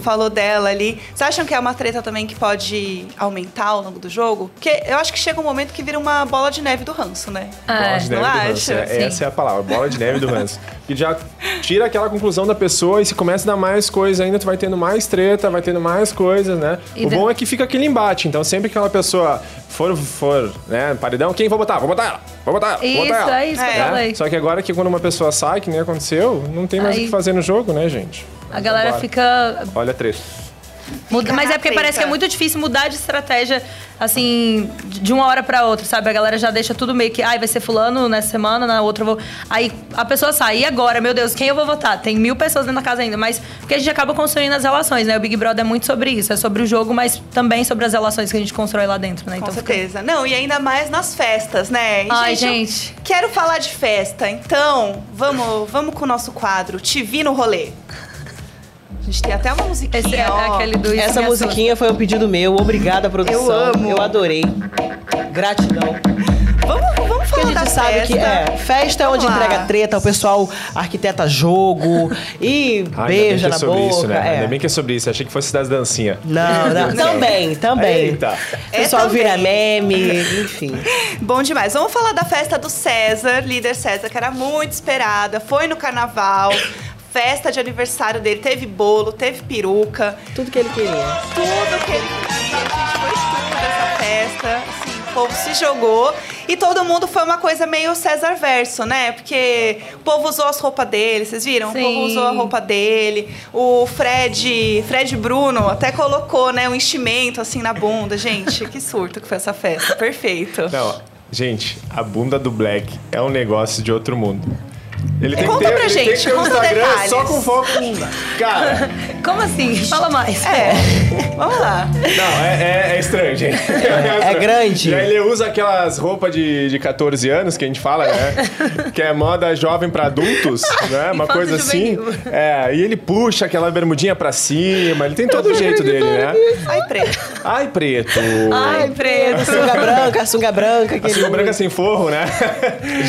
Falou dela ali. Vocês acham que é uma treta também que pode aumentar ao longo do jogo? Porque eu acho que chega um momento que vira uma bola de neve do ranço, né? Bola de não neve do ranço. acha? É, essa é a palavra, bola de neve do ranço. E já tira aquela conclusão da pessoa e se começa a dar mais coisa ainda, tu vai tendo mais treta, vai tendo mais coisas, né? E o bom é que fica aquele embate. Então sempre que aquela pessoa for, for né, paredão, quem vou botar? Vou botar ela! Vou botar ela! Vou Isso, botar ela! é isso que eu É. falei. Só que agora que quando uma pessoa sai, que nem aconteceu, não tem mais o Aí- que fazer no jogo, né, gente? A galera fica Olha treta. Muda- Fica mas é porque parece que é muito difícil mudar de estratégia, assim, de uma hora pra outra, sabe? A galera já deixa tudo meio que, ai, vai ser fulano nessa semana, na outra eu vou. Aí a pessoa sai, e agora, meu Deus, quem eu vou votar? Tem mil pessoas dentro da casa ainda, mas porque a gente acaba construindo as relações, né? O Big Brother é muito sobre isso, é sobre o jogo, mas também sobre as relações que a gente constrói lá dentro, né? Com Então fica- certeza. Não, e ainda mais nas festas, né? E, Ai, eu gente. quero falar de festa, então vamos, vamos com o nosso quadro Te Vi no Rolê. A gente tem até uma musiquinha, Esse é ó. aquele do Essa musiquinha foi um pedido meu. Obrigada, produção. Eu amo. Eu adorei. Gratidão. Vamos, vamos falar a da gente sabe festa. que é, festa é onde lá. entrega treta, o pessoal arquiteta jogo e Ah, ainda bem beija que é na sobre boca. isso, né? é. Ainda bem que é sobre isso. Achei que fosse das dancinhas. Não, não, também, também. Eita. O pessoal É vira meme, enfim. Bom demais. Vamos falar da festa do César, líder César, que era muito esperada. Foi no carnaval. Festa de aniversário dele. Teve bolo, teve peruca. Tudo que ele queria. tudo que ele queria. A gente foi tudo dessa festa. povo se jogou e todo mundo foi uma coisa meio César Verso, né? Porque o povo usou as roupas dele, vocês viram? O povo Sim. usou a roupa dele. O Fred, Fred Bruno até colocou, né, um enchimento assim na bunda. Gente, que surto que foi essa festa. Perfeito. Não, gente, a bunda do Black é um negócio de outro mundo. Ele tem Conta que ter, pra ele tem gente, que ter um conta Instagram detalhes. só com foco. Cara, Como assim? Fala mais. É, vamos lá. não, é, é- é estranho, gente. É grande. E aí ele usa aquelas roupas de, de 14 anos que a gente fala, né? que é moda jovem pra adultos, né? Uma coisa assim. É, e ele puxa aquela bermudinha pra cima, ele tem todo o jeito dele, né? Ai, preto. Ai, preto. Ai, preto. Sunga branca, sunga branca. A sunga branca sem forro, né?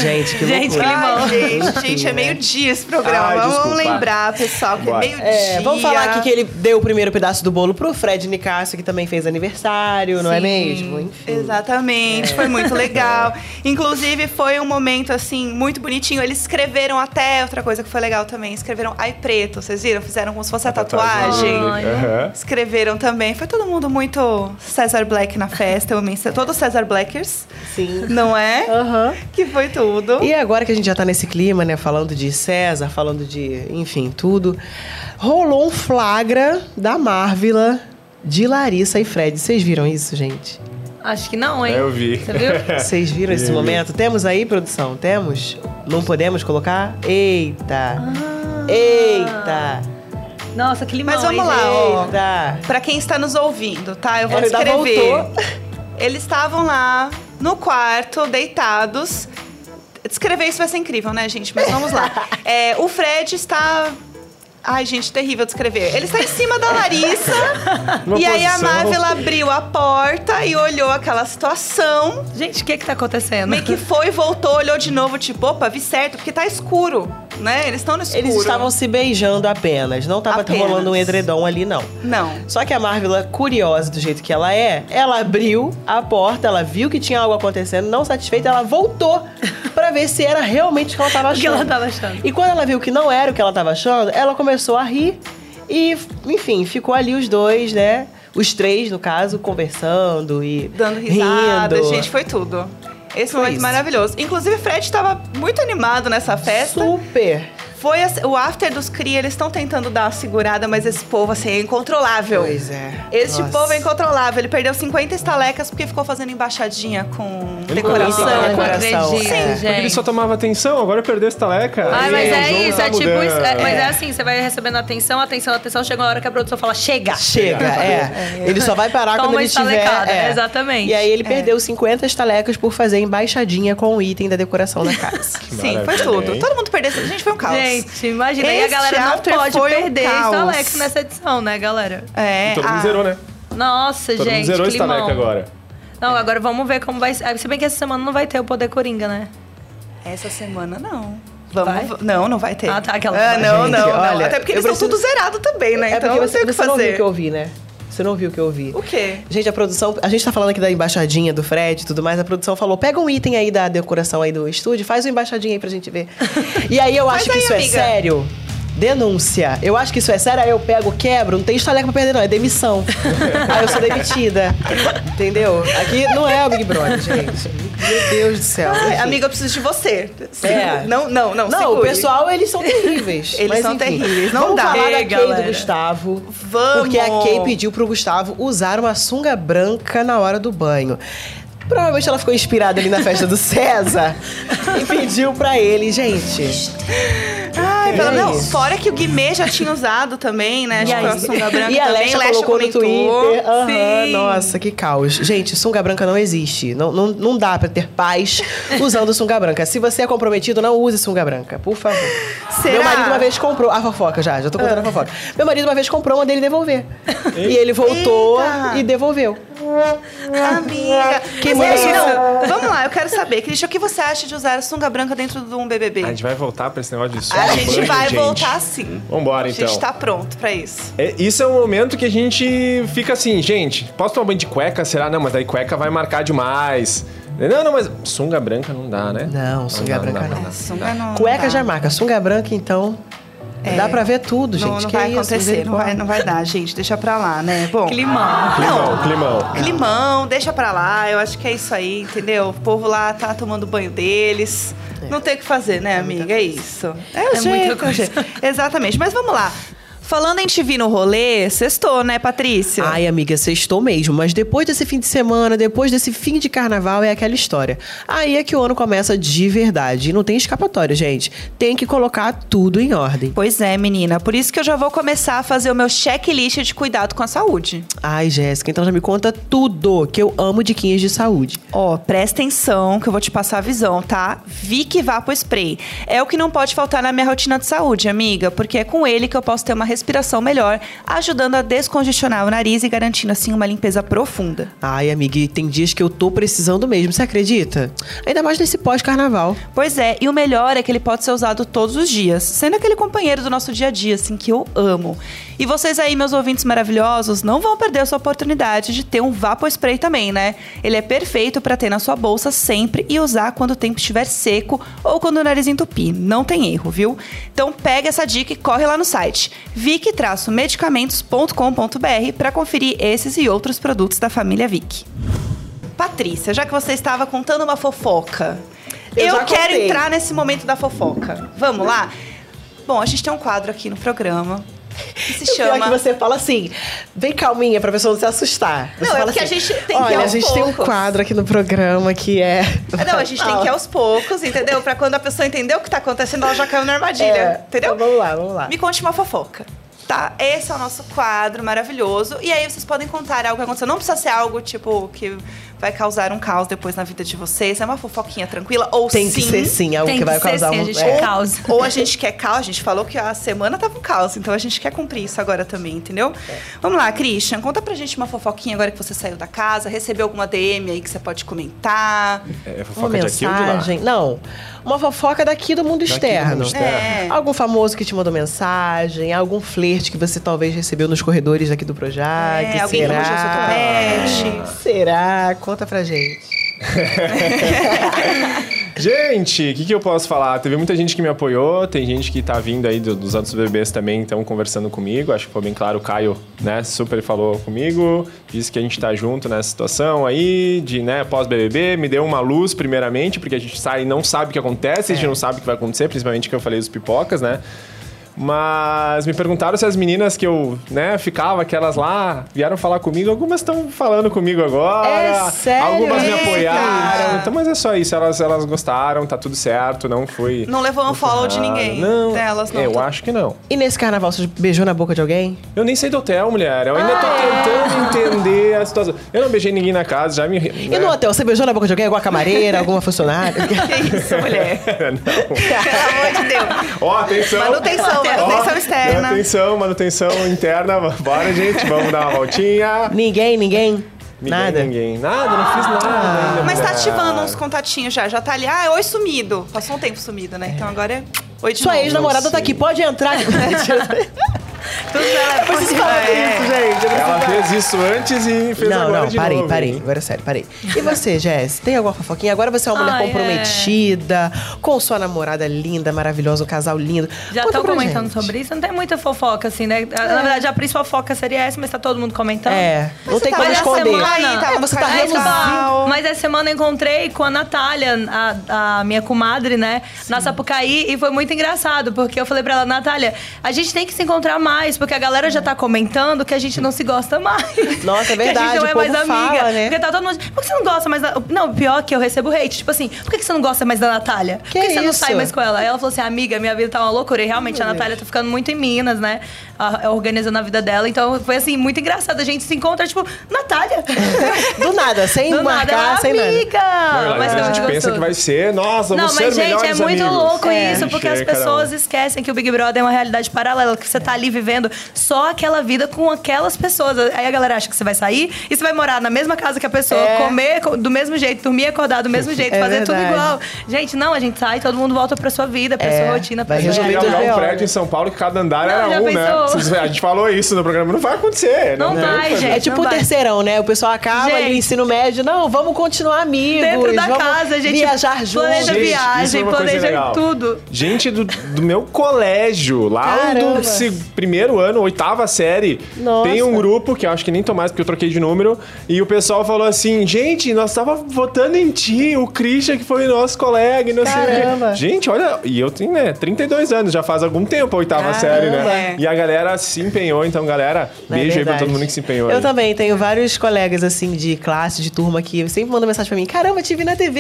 Gente, que Gente, loucura. Climão. Ai, gente, gente, é meio-dia esse programa. Ai, vamos lembrar, pessoal, que Bora. é meio-dia. É, vamos falar aqui que ele deu o primeiro pedaço do bolo pro Fred Nicásio, que também fez aniversário, não é Sim. mesmo? Enfim. Exatamente, foi muito legal. Inclusive, foi um momento, assim, muito bonitinho. Eles escreveram até, outra coisa que foi legal também, escreveram Ai Preto, vocês viram? Fizeram como se fosse a tatuagem. Ai, Aham. Escreveram também. Foi todo mundo muito César Black na festa. Eu amei todos César Blackers, Sim. não é? Aham. Que foi tudo. E agora que a gente já tá nesse clima, né? Falando de César, falando de, enfim, tudo. Rolou um flagra da Marvila de Larissa e Fred. Vocês viram isso, gente? Acho que não, hein? Eu vi. Você viu? Vocês viram esse momento? Temos aí, produção? Temos? Não podemos colocar? Eita! Eita! Nossa, que limão, Mas vamos hein, lá, ó. Eita! Pra quem está nos ouvindo, tá? Eu vou Ela descrever. Eles estavam lá no quarto, deitados. Descrever isso vai ser incrível, né, gente? Mas vamos lá. É, o Fred está. Ai, gente, terrível descrever. Ele está em cima da Larissa. Uma e aí a. Marvel abriu a porta e olhou aquela situação. Gente, o que que tá acontecendo? Meio que foi, voltou, olhou de novo, tipo, opa, vi certo, porque tá escuro, né? Eles estão no escuro. Eles estavam se beijando apenas. Não tava Apenas. rolando um edredom ali, não. Não. Só que a Marvel, curiosa do jeito que ela é, ela abriu a porta, ela viu que tinha algo acontecendo, não satisfeita, ela voltou pra ver se era realmente o que ela tava O achando. que ela tava achando? E quando ela viu que não era o que ela tava achando, ela começou a rir e, enfim, ficou ali os dois, né? Os três, no caso, conversando e Dando risada, rindo. gente, foi tudo. Esse Foi momento isso. maravilhoso. Inclusive, o Fred estava muito animado nessa festa. Super. Foi assim, o after dos cria, eles estão tentando dar uma segurada, mas esse povo, assim, é incontrolável. Pois é. Esse Nossa. povo é incontrolável. Ele perdeu 50 estalecas porque ficou fazendo embaixadinha com Ele decoração. Não decoração. acredito, É. gente. Porque ele só tomava atenção, agora perdeu esse taleca. Ai, mas é jogo isso, tá é tipo isso. é- mas é assim, você vai recebendo atenção, atenção, atenção, chega uma hora que a produção fala, chega! Chega, é. Ele só vai parar Toma quando ele tiver... estalecada, é. exatamente. E aí ele perdeu 50 estalecas por fazer embaixadinha com o item da decoração da casa. Sim, foi tudo. Todo mundo perdeu. Gente, foi um caos. Gente, imagina. e a galera não pode foi um perder caos. Stalex nessa edição, né, galera? É, Todo mundo a- zerou, né? Nossa, Todo mundo gente, zerou que esse taleca limão. agora. Não, agora vamos ver como vai ser. Se bem que essa semana não vai ter o Poder Coringa, né? Essa semana não. Vamos, Vai? Não, não vai ter. Ah, tá, aquela- Ah, não, Gente, não, não. olha, Até porque eu eles estão preciso- tudo zerado também, né? É então não tem o que você não o fazer. que eu vi, né? Você não viu o que eu vi. O quê? Gente, a produção. A gente tá falando aqui da embaixadinha do Fred e tudo mais. A produção falou: pega um item aí da decoração aí do estúdio, faz uma embaixadinha aí pra gente ver. E aí eu acho que aí, isso amiga. é sério. Denúncia. Eu acho que isso é sério, aí eu pego, quebro, não tem estaleca pra perder, não, é demissão. aí eu sou demitida. Entendeu? Aqui não é o Big Brother, gente. Meu Deus do céu. Ai, amiga, eu preciso de você. É. Não, não, não. Não, segure. o pessoal, eles são terríveis. Eles Mas, são enfim, terríveis, não vamos dá. falar da Ei, Kay do. Gustavo. Vamos. Porque a Kay pediu pro Gustavo usar uma sunga branca na hora do banho. Provavelmente ela ficou inspirada ali na festa do César e pediu pra ele, gente. Ai, pelo É menos. isso. Fora que o Guimê já tinha usado também, né? E aí- sunga branca e a também. Lesha Lesha colocou no comentou. Twitter. Sim. nossa, que caos. Gente, sunga branca não existe. Não, não, não dá pra ter paz usando sunga branca. Se você é comprometido, não use sunga branca, por favor. Será? Meu marido uma vez comprou. A fofoca já, já tô contando a fofoca. Meu marido uma vez comprou uma dele devolver. E ele voltou Eita. e devolveu. Amiga. Aí, isso? não, vamos lá, eu quero saber. Cristian, o que você acha de usar a sunga branca dentro de um BBB? A gente vai voltar pra esse negócio de som. A gente vai gente. voltar sim. Vambora, A então. gente tá pronto pra isso. É, isso é um momento que a gente fica assim, gente, posso tomar banho de cueca? Será? Não, mas aí cueca vai marcar demais. Não, não, mas sunga branca não dá, né? Não, sunga dá, branca dá, não. dá. Sunga não. Cueca dá. já marca. Sunga branca, então. Dá pra ver tudo, Não, gente. não que vai isso, acontecer, não vai, não vai dar, gente. Deixa pra lá, né? Bom. Climão. Climão, climão. Climão, deixa pra lá. Eu acho que é isso aí, entendeu? O povo lá tá tomando banho deles. Não tem o que fazer, né, amiga? É isso. É o É jeito, muita é coisa. jeito. Exatamente. Mas vamos lá. Falando em te vir no rolê, sextou, né, Patrícia? Ai, amiga, sextou mesmo. Mas depois desse fim de semana, depois desse fim de carnaval, é aquela história. Aí é que o ano começa de verdade. E não tem escapatória, gente. Tem que colocar tudo em ordem. Pois é, menina. Por isso que eu já vou começar a fazer o meu checklist de cuidado com a saúde. Ai, Jéssica, então já me conta tudo que eu amo diquinhas de saúde. Ó, presta atenção que eu vou te passar a visão, tá? Vic Vapo Spray. É o que não pode faltar na minha rotina de saúde, amiga, porque é com ele que eu posso ter uma respiração melhor, ajudando a descongestionar o nariz e garantindo assim uma limpeza profunda. Ai, amiga, e tem dias que eu tô precisando mesmo, você acredita? Ainda mais nesse pós-carnaval. Pois é, e o melhor é que ele pode ser usado todos os dias, sendo aquele companheiro do nosso dia a dia, assim, que eu amo. E vocês aí, meus ouvintes maravilhosos, não vão perder a sua oportunidade de ter um Vapo Spray também, né? Ele é perfeito para ter na sua bolsa sempre e usar quando o tempo estiver seco ou quando o nariz entupir. Não tem erro, viu? Então pega essa dica e corre lá no site vic-medicamentos.com.br para conferir esses e outros produtos da família Vic. Patrícia, já que você estava contando uma fofoca, Eu eu, quero entrar nesse momento da fofoca. Vamos lá? Bom, a gente tem um quadro aqui no programa se é chama. que você fala assim, bem calminha pra pessoa não se assustar. Você Não, é porque a assim, gente tem que ir Olha, a aos gente tem um poucos." quadro aqui no programa que é... Ah, Não, a gente tem que ir aos poucos, entendeu? Pra quando a pessoa entender o que tá acontecendo, ela já caiu na armadilha, É, entendeu? então vamos lá, vamos lá. Me conte uma fofoca. Tá, esse é o nosso quadro maravilhoso. E aí vocês podem contar algo que aconteceu. Não precisa ser algo, tipo, que vai causar um caos depois na vida de vocês. É uma fofoquinha tranquila. Ou Tem que sim, ser sim, algo Tem que que vai ser causar sim, um... a gente é. quer caos. Ou a gente quer caos, a gente falou que a semana tava um caos, então a gente quer cumprir isso agora também, entendeu? Vamos lá, Christian, conta pra gente uma fofoquinha agora que você saiu da casa, recebeu alguma DM aí que você pode comentar. É Uma fofoca de aqui ou de lá? mensagem. Não, uma fofoca daqui do mundo Daqui do externo. mundo externo. É. Algum famoso que te mandou mensagem, algum flerte que você talvez recebeu nos corredores aqui do Projac. É, alguém que será? Será? Conta pra gente. Gente, o que, que eu posso falar? Teve muita gente que me apoiou, tem gente que tá vindo aí do- dos outros bebês também, estão conversando comigo. Acho que foi bem claro, o Caio, né, super falou comigo, disse que a gente tá junto nessa situação aí, de, né, pós-BBB, me deu uma luz, primeiramente, porque a gente sai e não sabe o que acontece, a gente não sabe o que vai acontecer, principalmente que eu falei dos pipocas, né? Mas me perguntaram se as meninas que eu, né, ficava, aquelas lá, vieram falar comigo. Algumas estão falando comigo agora. É sério? Algumas me apoiaram. Então, mas é só isso. Elas, elas gostaram, tá tudo certo. Não fui. Não levou um follow de ninguém. Não, Delas, não. Eu Tô- acho que não. E nesse carnaval, você beijou na boca de alguém? Eu nem sei do hotel, mulher. Eu ainda tô Ah, tentando entender a situação. Eu não beijei ninguém na casa, já me. E no hotel, você beijou na boca de alguém? Alguma camareira, alguma funcionária? Que isso, mulher? não. Pelo amor de Deus. Ó, atenção. Manutenção, manutenção externa. Manutenção, manutenção interna. Bora, gente. Vamos dar uma voltinha. ninguém, ninguém? Ninguém, Nada? Ninguém. Nada, não fiz nada ainda. Mas tá ativando uns contatinhos já. Já tá ali. Ah, oi sumido. Passou um tempo sumido, né? Então agora é. Oi de Sua ex-namorada tá aqui, pode entrar. Tudo ela falar É. disso, gente. eu Ela fez isso antes e fez Não, agora não, de parei, novo. parei. Agora é sério, parei. E você, Jess, tem alguma fofoquinha? Agora você é uma mulher Ai, comprometida, com sua namorada linda, maravilhosa, um casal lindo. Já estão comentando gente. sobre isso, não tem muita fofoca, assim, né? Na verdade, a principal fofoca seria essa, mas tá todo mundo comentando. É, não tem você como tá- esconder. Semana- É, tava você tá reluzindo. Mas essa semana eu encontrei com a Natália, a, a minha comadre, né? Na Sapucaí, e foi muito engraçado, porque eu falei pra ela, Natália, a gente tem que se encontrar mais, porque a galera já tá comentando que a gente não se gosta mais. Nossa, é Que a verdade, gente não é mais amiga. fala, né? Porque tá todo mundo. Por que você não gosta mais da. Não, pior que eu recebo hate. Tipo assim, por que você não gosta mais da Natália? Por Que que, você não sai mais com ela? Aí ela falou assim, amiga, minha vida tá uma loucura. E realmente a Natália tá ficando muito em Minas, né? Organizando a vida dela. Então foi assim, muito engraçado. A gente se encontra, tipo, Natália. Do nada, sem Do nada, marcar, ela, sem nada. amiga! Não, mas a gente pensa que vai ser, nossa, Não, vamos ser mas, gente, é muito amigos. louco É. isso, porque as pessoas esquecem que o Big Brother é uma realidade paralela, que você tá ali vivendo só aquela vida com aquelas pessoas. Aí a galera acha que você vai sair e você vai morar na mesma casa que a pessoa, É. comer co- do mesmo jeito, dormir e acordar do mesmo jeito, É fazer tudo verdade. igual. Gente, não, a gente sai, todo mundo volta pra sua vida, pra É, sua rotina, pra vai sua tudo alugar um prédio né? em São Paulo que cada andar Não, era um, pensou? né? A gente falou isso no programa, não vai acontecer. Não tem vai, gente. É tipo Não o terceirão, né? O pessoal acaba Gente. ali, ensino médio. Não, vamos continuar amigos. Dentro da vamos casa, a gente viajar juntos. planeja Gente, é viagem, uma coisa planeja legal. tudo. Gente do, do meu colégio, lá Caramba. do primeiro ano, oitava série, Nossa. tem um grupo, que eu acho que nem tô mais, porque eu troquei de número, e o pessoal falou assim, gente, nós tava votando em ti, o Christian, que foi nosso colega, e não sei o Caramba. quê. Gente, olha, e eu tenho, né, 32 anos, já faz algum tempo a oitava Caramba. série, né? É. E a galera se empenhou, então, galera, é beijo aí pra verdade. todo mundo que se empenhou Eu aí. também tenho vários colegas, assim, de classe, de turma, que sempre mandam mensagem pra mim. Caramba, te vi na TV.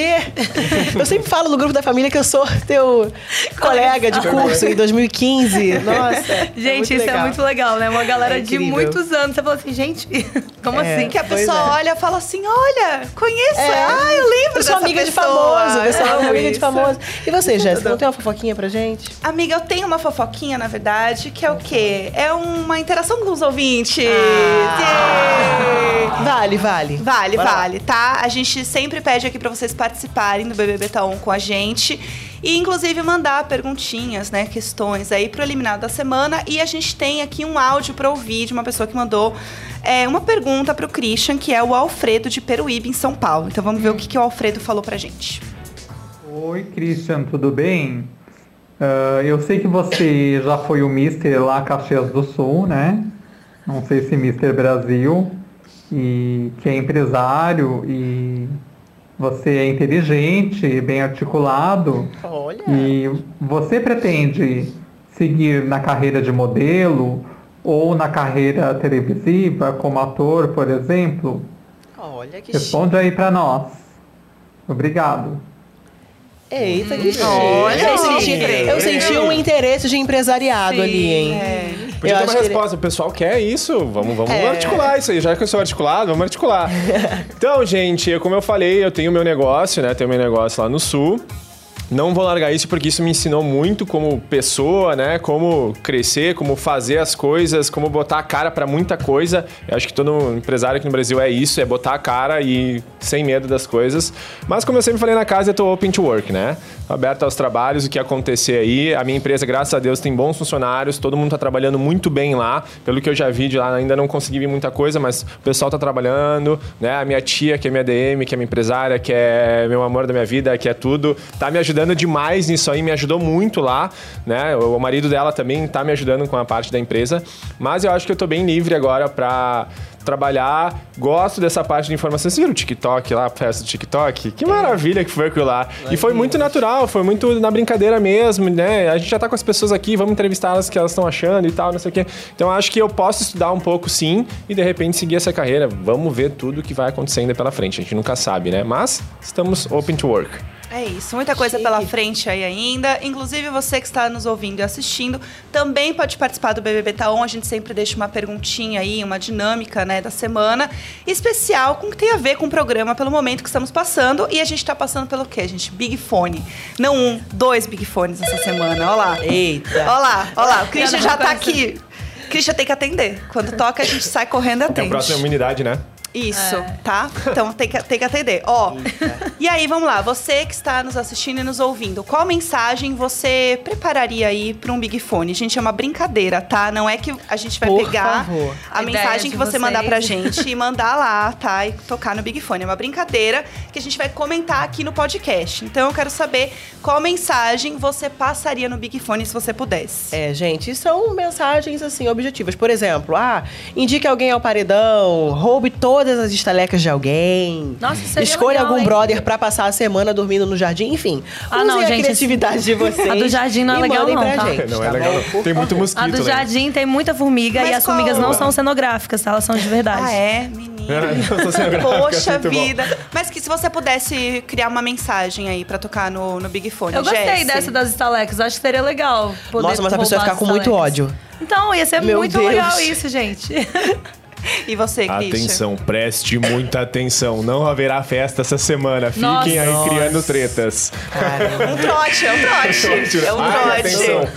eu sempre falo no grupo da família que eu sou teu colega de curso em 2015. Nossa, é Gente, isso é muito legal, né? Uma galera É de muitos anos. Você fala assim, gente, como É. assim? Que a pessoa é. olha e fala assim: olha, conheço. É. Ah, eu lembro Eu sou dessa amiga de pessoa. famoso, eu sou amiga de famoso. E você, Jéssica, não tem uma fofoquinha pra gente? Amiga, eu tenho uma fofoquinha, na verdade, que é o quê? É uma interação com os ouvintes. Yay! Vale, vale. Vale, Bora lá. vale, tá? A gente sempre pede aqui pra vocês participarem do BBB Tá On com a gente. E, inclusive, mandar perguntinhas, né? Questões aí pro eliminado da semana. E a gente tem aqui um áudio pra ouvir de uma pessoa que mandou é, uma pergunta pro Christian, que é o Alfredo de Peruíbe, em São Paulo. Então vamos ver o que, que o Alfredo falou pra gente. Oi, Christian, tudo bem? Ah, eu sei que você já foi o Mister lá Caxias do Sul, né? Não sei se Mister Brasil, e que é empresário e você é inteligente, bem articulado. Olha. E você pretende seguir na carreira de modelo ou na carreira televisiva como ator, por exemplo? Olha que chique. Responde aí pra nós. Obrigado. Eita, que chique. Olha, eu, senti, chique. eu senti um interesse de empresariado Sim, ali, hein? É. Podia Eu ter uma resposta. O pessoal quer isso. Vamos, vamos É. articular isso aí. Já que eu sou articulado, vamos articular. então, gente, como eu falei, eu tenho meu negócio, né? Tenho meu negócio lá no Sul. Não vou largar isso porque isso me ensinou muito como pessoa, né? Como crescer, como fazer as coisas, como botar a cara pra muita coisa. Eu acho que todo empresário aqui no Brasil é isso, é botar a cara e sem medo das coisas. Mas como eu sempre falei na casa, eu tô open to work, né? Tô aberto aos trabalhos, o que acontecer aí. A minha empresa, graças a Deus, tem bons funcionários, todo mundo tá trabalhando muito bem lá. Pelo que eu já vi de lá, ainda não consegui ver muita coisa, mas o pessoal tá trabalhando, né? A minha tia, que é minha DM, que é minha empresária, que é meu amor da minha vida, que é tudo, tá me ajudando demais nisso aí, me ajudou muito lá, né? O marido dela também tá me ajudando com a parte da empresa, mas eu acho que eu tô bem livre agora pra trabalhar. Gosto dessa parte de informação. Vocês viram o TikTok lá, a festa do TikTok? Que maravilha que foi aquilo lá. E foi muito natural, foi muito na brincadeira mesmo, né? A gente já tá com as pessoas aqui, vamos entrevistar elas o que elas estão achando e tal, não sei o quê. Então acho que eu posso estudar um pouco sim e de repente seguir essa carreira. Vamos ver tudo que vai acontecendo pela frente. A gente nunca sabe, né? Mas estamos open to work. É isso, muita coisa Chique. pela frente aí ainda. Inclusive, você que está nos ouvindo e assistindo também pode participar do BBB Taon. A gente sempre deixa uma perguntinha aí, uma dinâmica né, da semana especial com que tem a ver com o programa pelo momento que estamos passando. E a gente está passando pelo quê, gente? Big Fone. Não um, dois Big Fones essa semana. Olha lá. Eita. Olha lá, olha lá. O Christian já tá coisa. aqui. O Christian tem que atender. Quando toca, a gente sai correndo e É a atende. próxima imunidade, né? Isso, tá? Então tem que, tem que atender. Ó, e aí, vamos lá. Você que está nos assistindo e nos ouvindo, qual mensagem você prepararia aí para um Big Fone? Gente, é uma brincadeira, tá? Não é que a gente vai Por pegar favor. a Ideia mensagem que você mandar pra vocês. gente e mandar lá, tá? E tocar no Big Fone. É uma brincadeira que a gente vai comentar aqui no podcast. Então eu quero saber qual mensagem você passaria no Big Fone se você pudesse. É, gente, são mensagens assim objetivas. Por exemplo, ah, indique alguém ao paredão, roube todas as estalecas de alguém. Nossa, seria Escolha legal, algum hein? brother pra passar a semana dormindo no jardim, enfim. Ah, não, usem a gente, criatividade de vocês. a do jardim não é legal não, pra tá? gente, não é tá legal. bom? não. Tem muito mosquito A do lá. jardim tem muita formiga Mas e as qual- formigas não são cenográficas, tá? Elas são de verdade. Ah, é, menina. Gráfico, Poxa muito bom. vida. Mas que se você pudesse criar uma mensagem aí pra tocar no, no Big Fone, Eu gostei Jessie. dessa das estalecas, acho que seria legal. Poder Nossa, mas a pessoa ia ficar com muito ódio. Então, ia ser Meu muito Deus. legal isso, gente. E você, Christian? Atenção, preste muita atenção. Não haverá festa essa semana. Fiquem Nossa. aí Nossa. criando tretas. Um trote, é um trote. É um Ai, trote. atenção.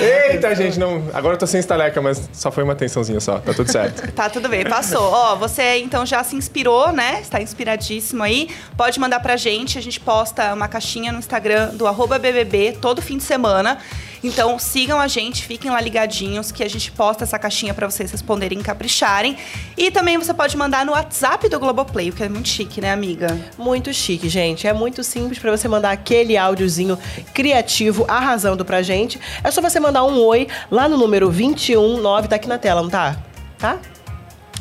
Eita, gente, não. Agora eu tô sem estaleca, mas só foi uma atençãozinha só. Tá tudo certo. Tá, tudo bem, passou. Ó, você então já se inspirou, né? Está inspiradíssimo aí. Pode mandar pra gente. A gente posta uma caixinha no Instagram do arroba BBB todo fim de semana. Então sigam a gente, fiquem lá ligadinhos que a gente posta essa caixinha pra vocês responderem e capricharem. E também você pode mandar no WhatsApp do Globoplay, o que é muito chique, né, amiga? Muito chique, gente. É muito simples pra você mandar aquele áudiozinho criativo arrasando pra gente. É só você mandar um oi lá no número 219, tá aqui na tela, não tá? Tá?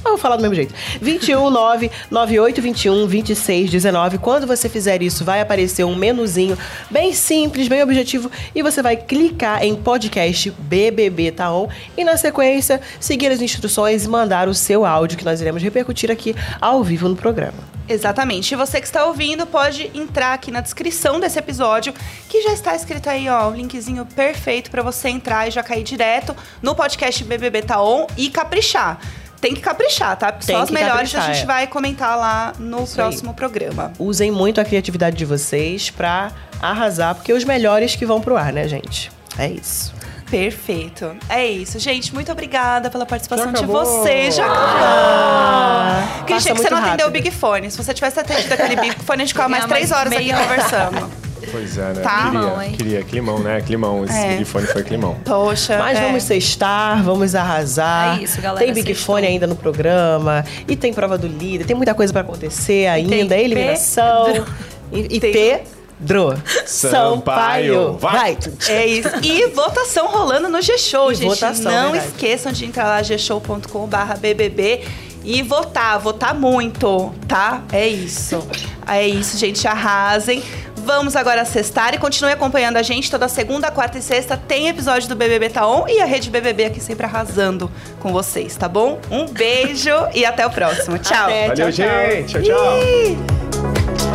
Eu vou falar do mesmo jeito. 219 9821 2619. Quando você fizer isso, vai aparecer um menuzinho bem simples, bem objetivo, e você vai clicar em podcast BBB Tá On e na sequência seguir as instruções e mandar o seu áudio que nós iremos repercutir aqui ao vivo no programa. Exatamente. E você que está ouvindo pode entrar aqui na descrição desse episódio, que já está escrito aí, ó, o linkzinho perfeito para você entrar e já cair direto no podcast BBB Tá On e caprichar. Tem que caprichar, tá? Tem Só as que melhores a gente é. vai comentar lá no Isso aí. próximo programa. Usem muito a criatividade de vocês pra arrasar, porque os melhores que vão pro ar, né, gente? É isso. Perfeito. É isso, gente. Muito obrigada pela participação de acabou. vocês. Já acabou. Ah, Christian, passa que você não muito atendeu o rápido. Big Fone. Se você tivesse atendido aquele Big Fone, a gente ficava mais três horas aqui hora. conversando. Pois é, né? Tá. Queria, Climão, hein? queria. Climão, né? Climão. Esse É. Big Fone foi climão. Poxa. Mas é. vamos sextar, vamos arrasar. É isso, galera, Tem Big sextou. Fone ainda no programa. E tem prova do líder. Tem muita coisa pra acontecer ainda. tem Eliminação. E, e Tem- Pedro Sampaio. Sampaio. Vai. É isso. E votação rolando no G-Show, gente. votação, Não verdade. esqueçam de entrar lá gshow.com.br BBB e votar. Votar muito, tá? É isso. É isso, gente. Arrasem. Vamos agora sextar e continue acompanhando a gente. Toda segunda, quarta e sexta tem episódio do BBB Tá On e a Rede BBB aqui sempre arrasando com vocês, tá bom? Um beijo e até o próximo. Tchau. Até. Valeu, tchau, tchau. gente. Tchau, tchau. Ih.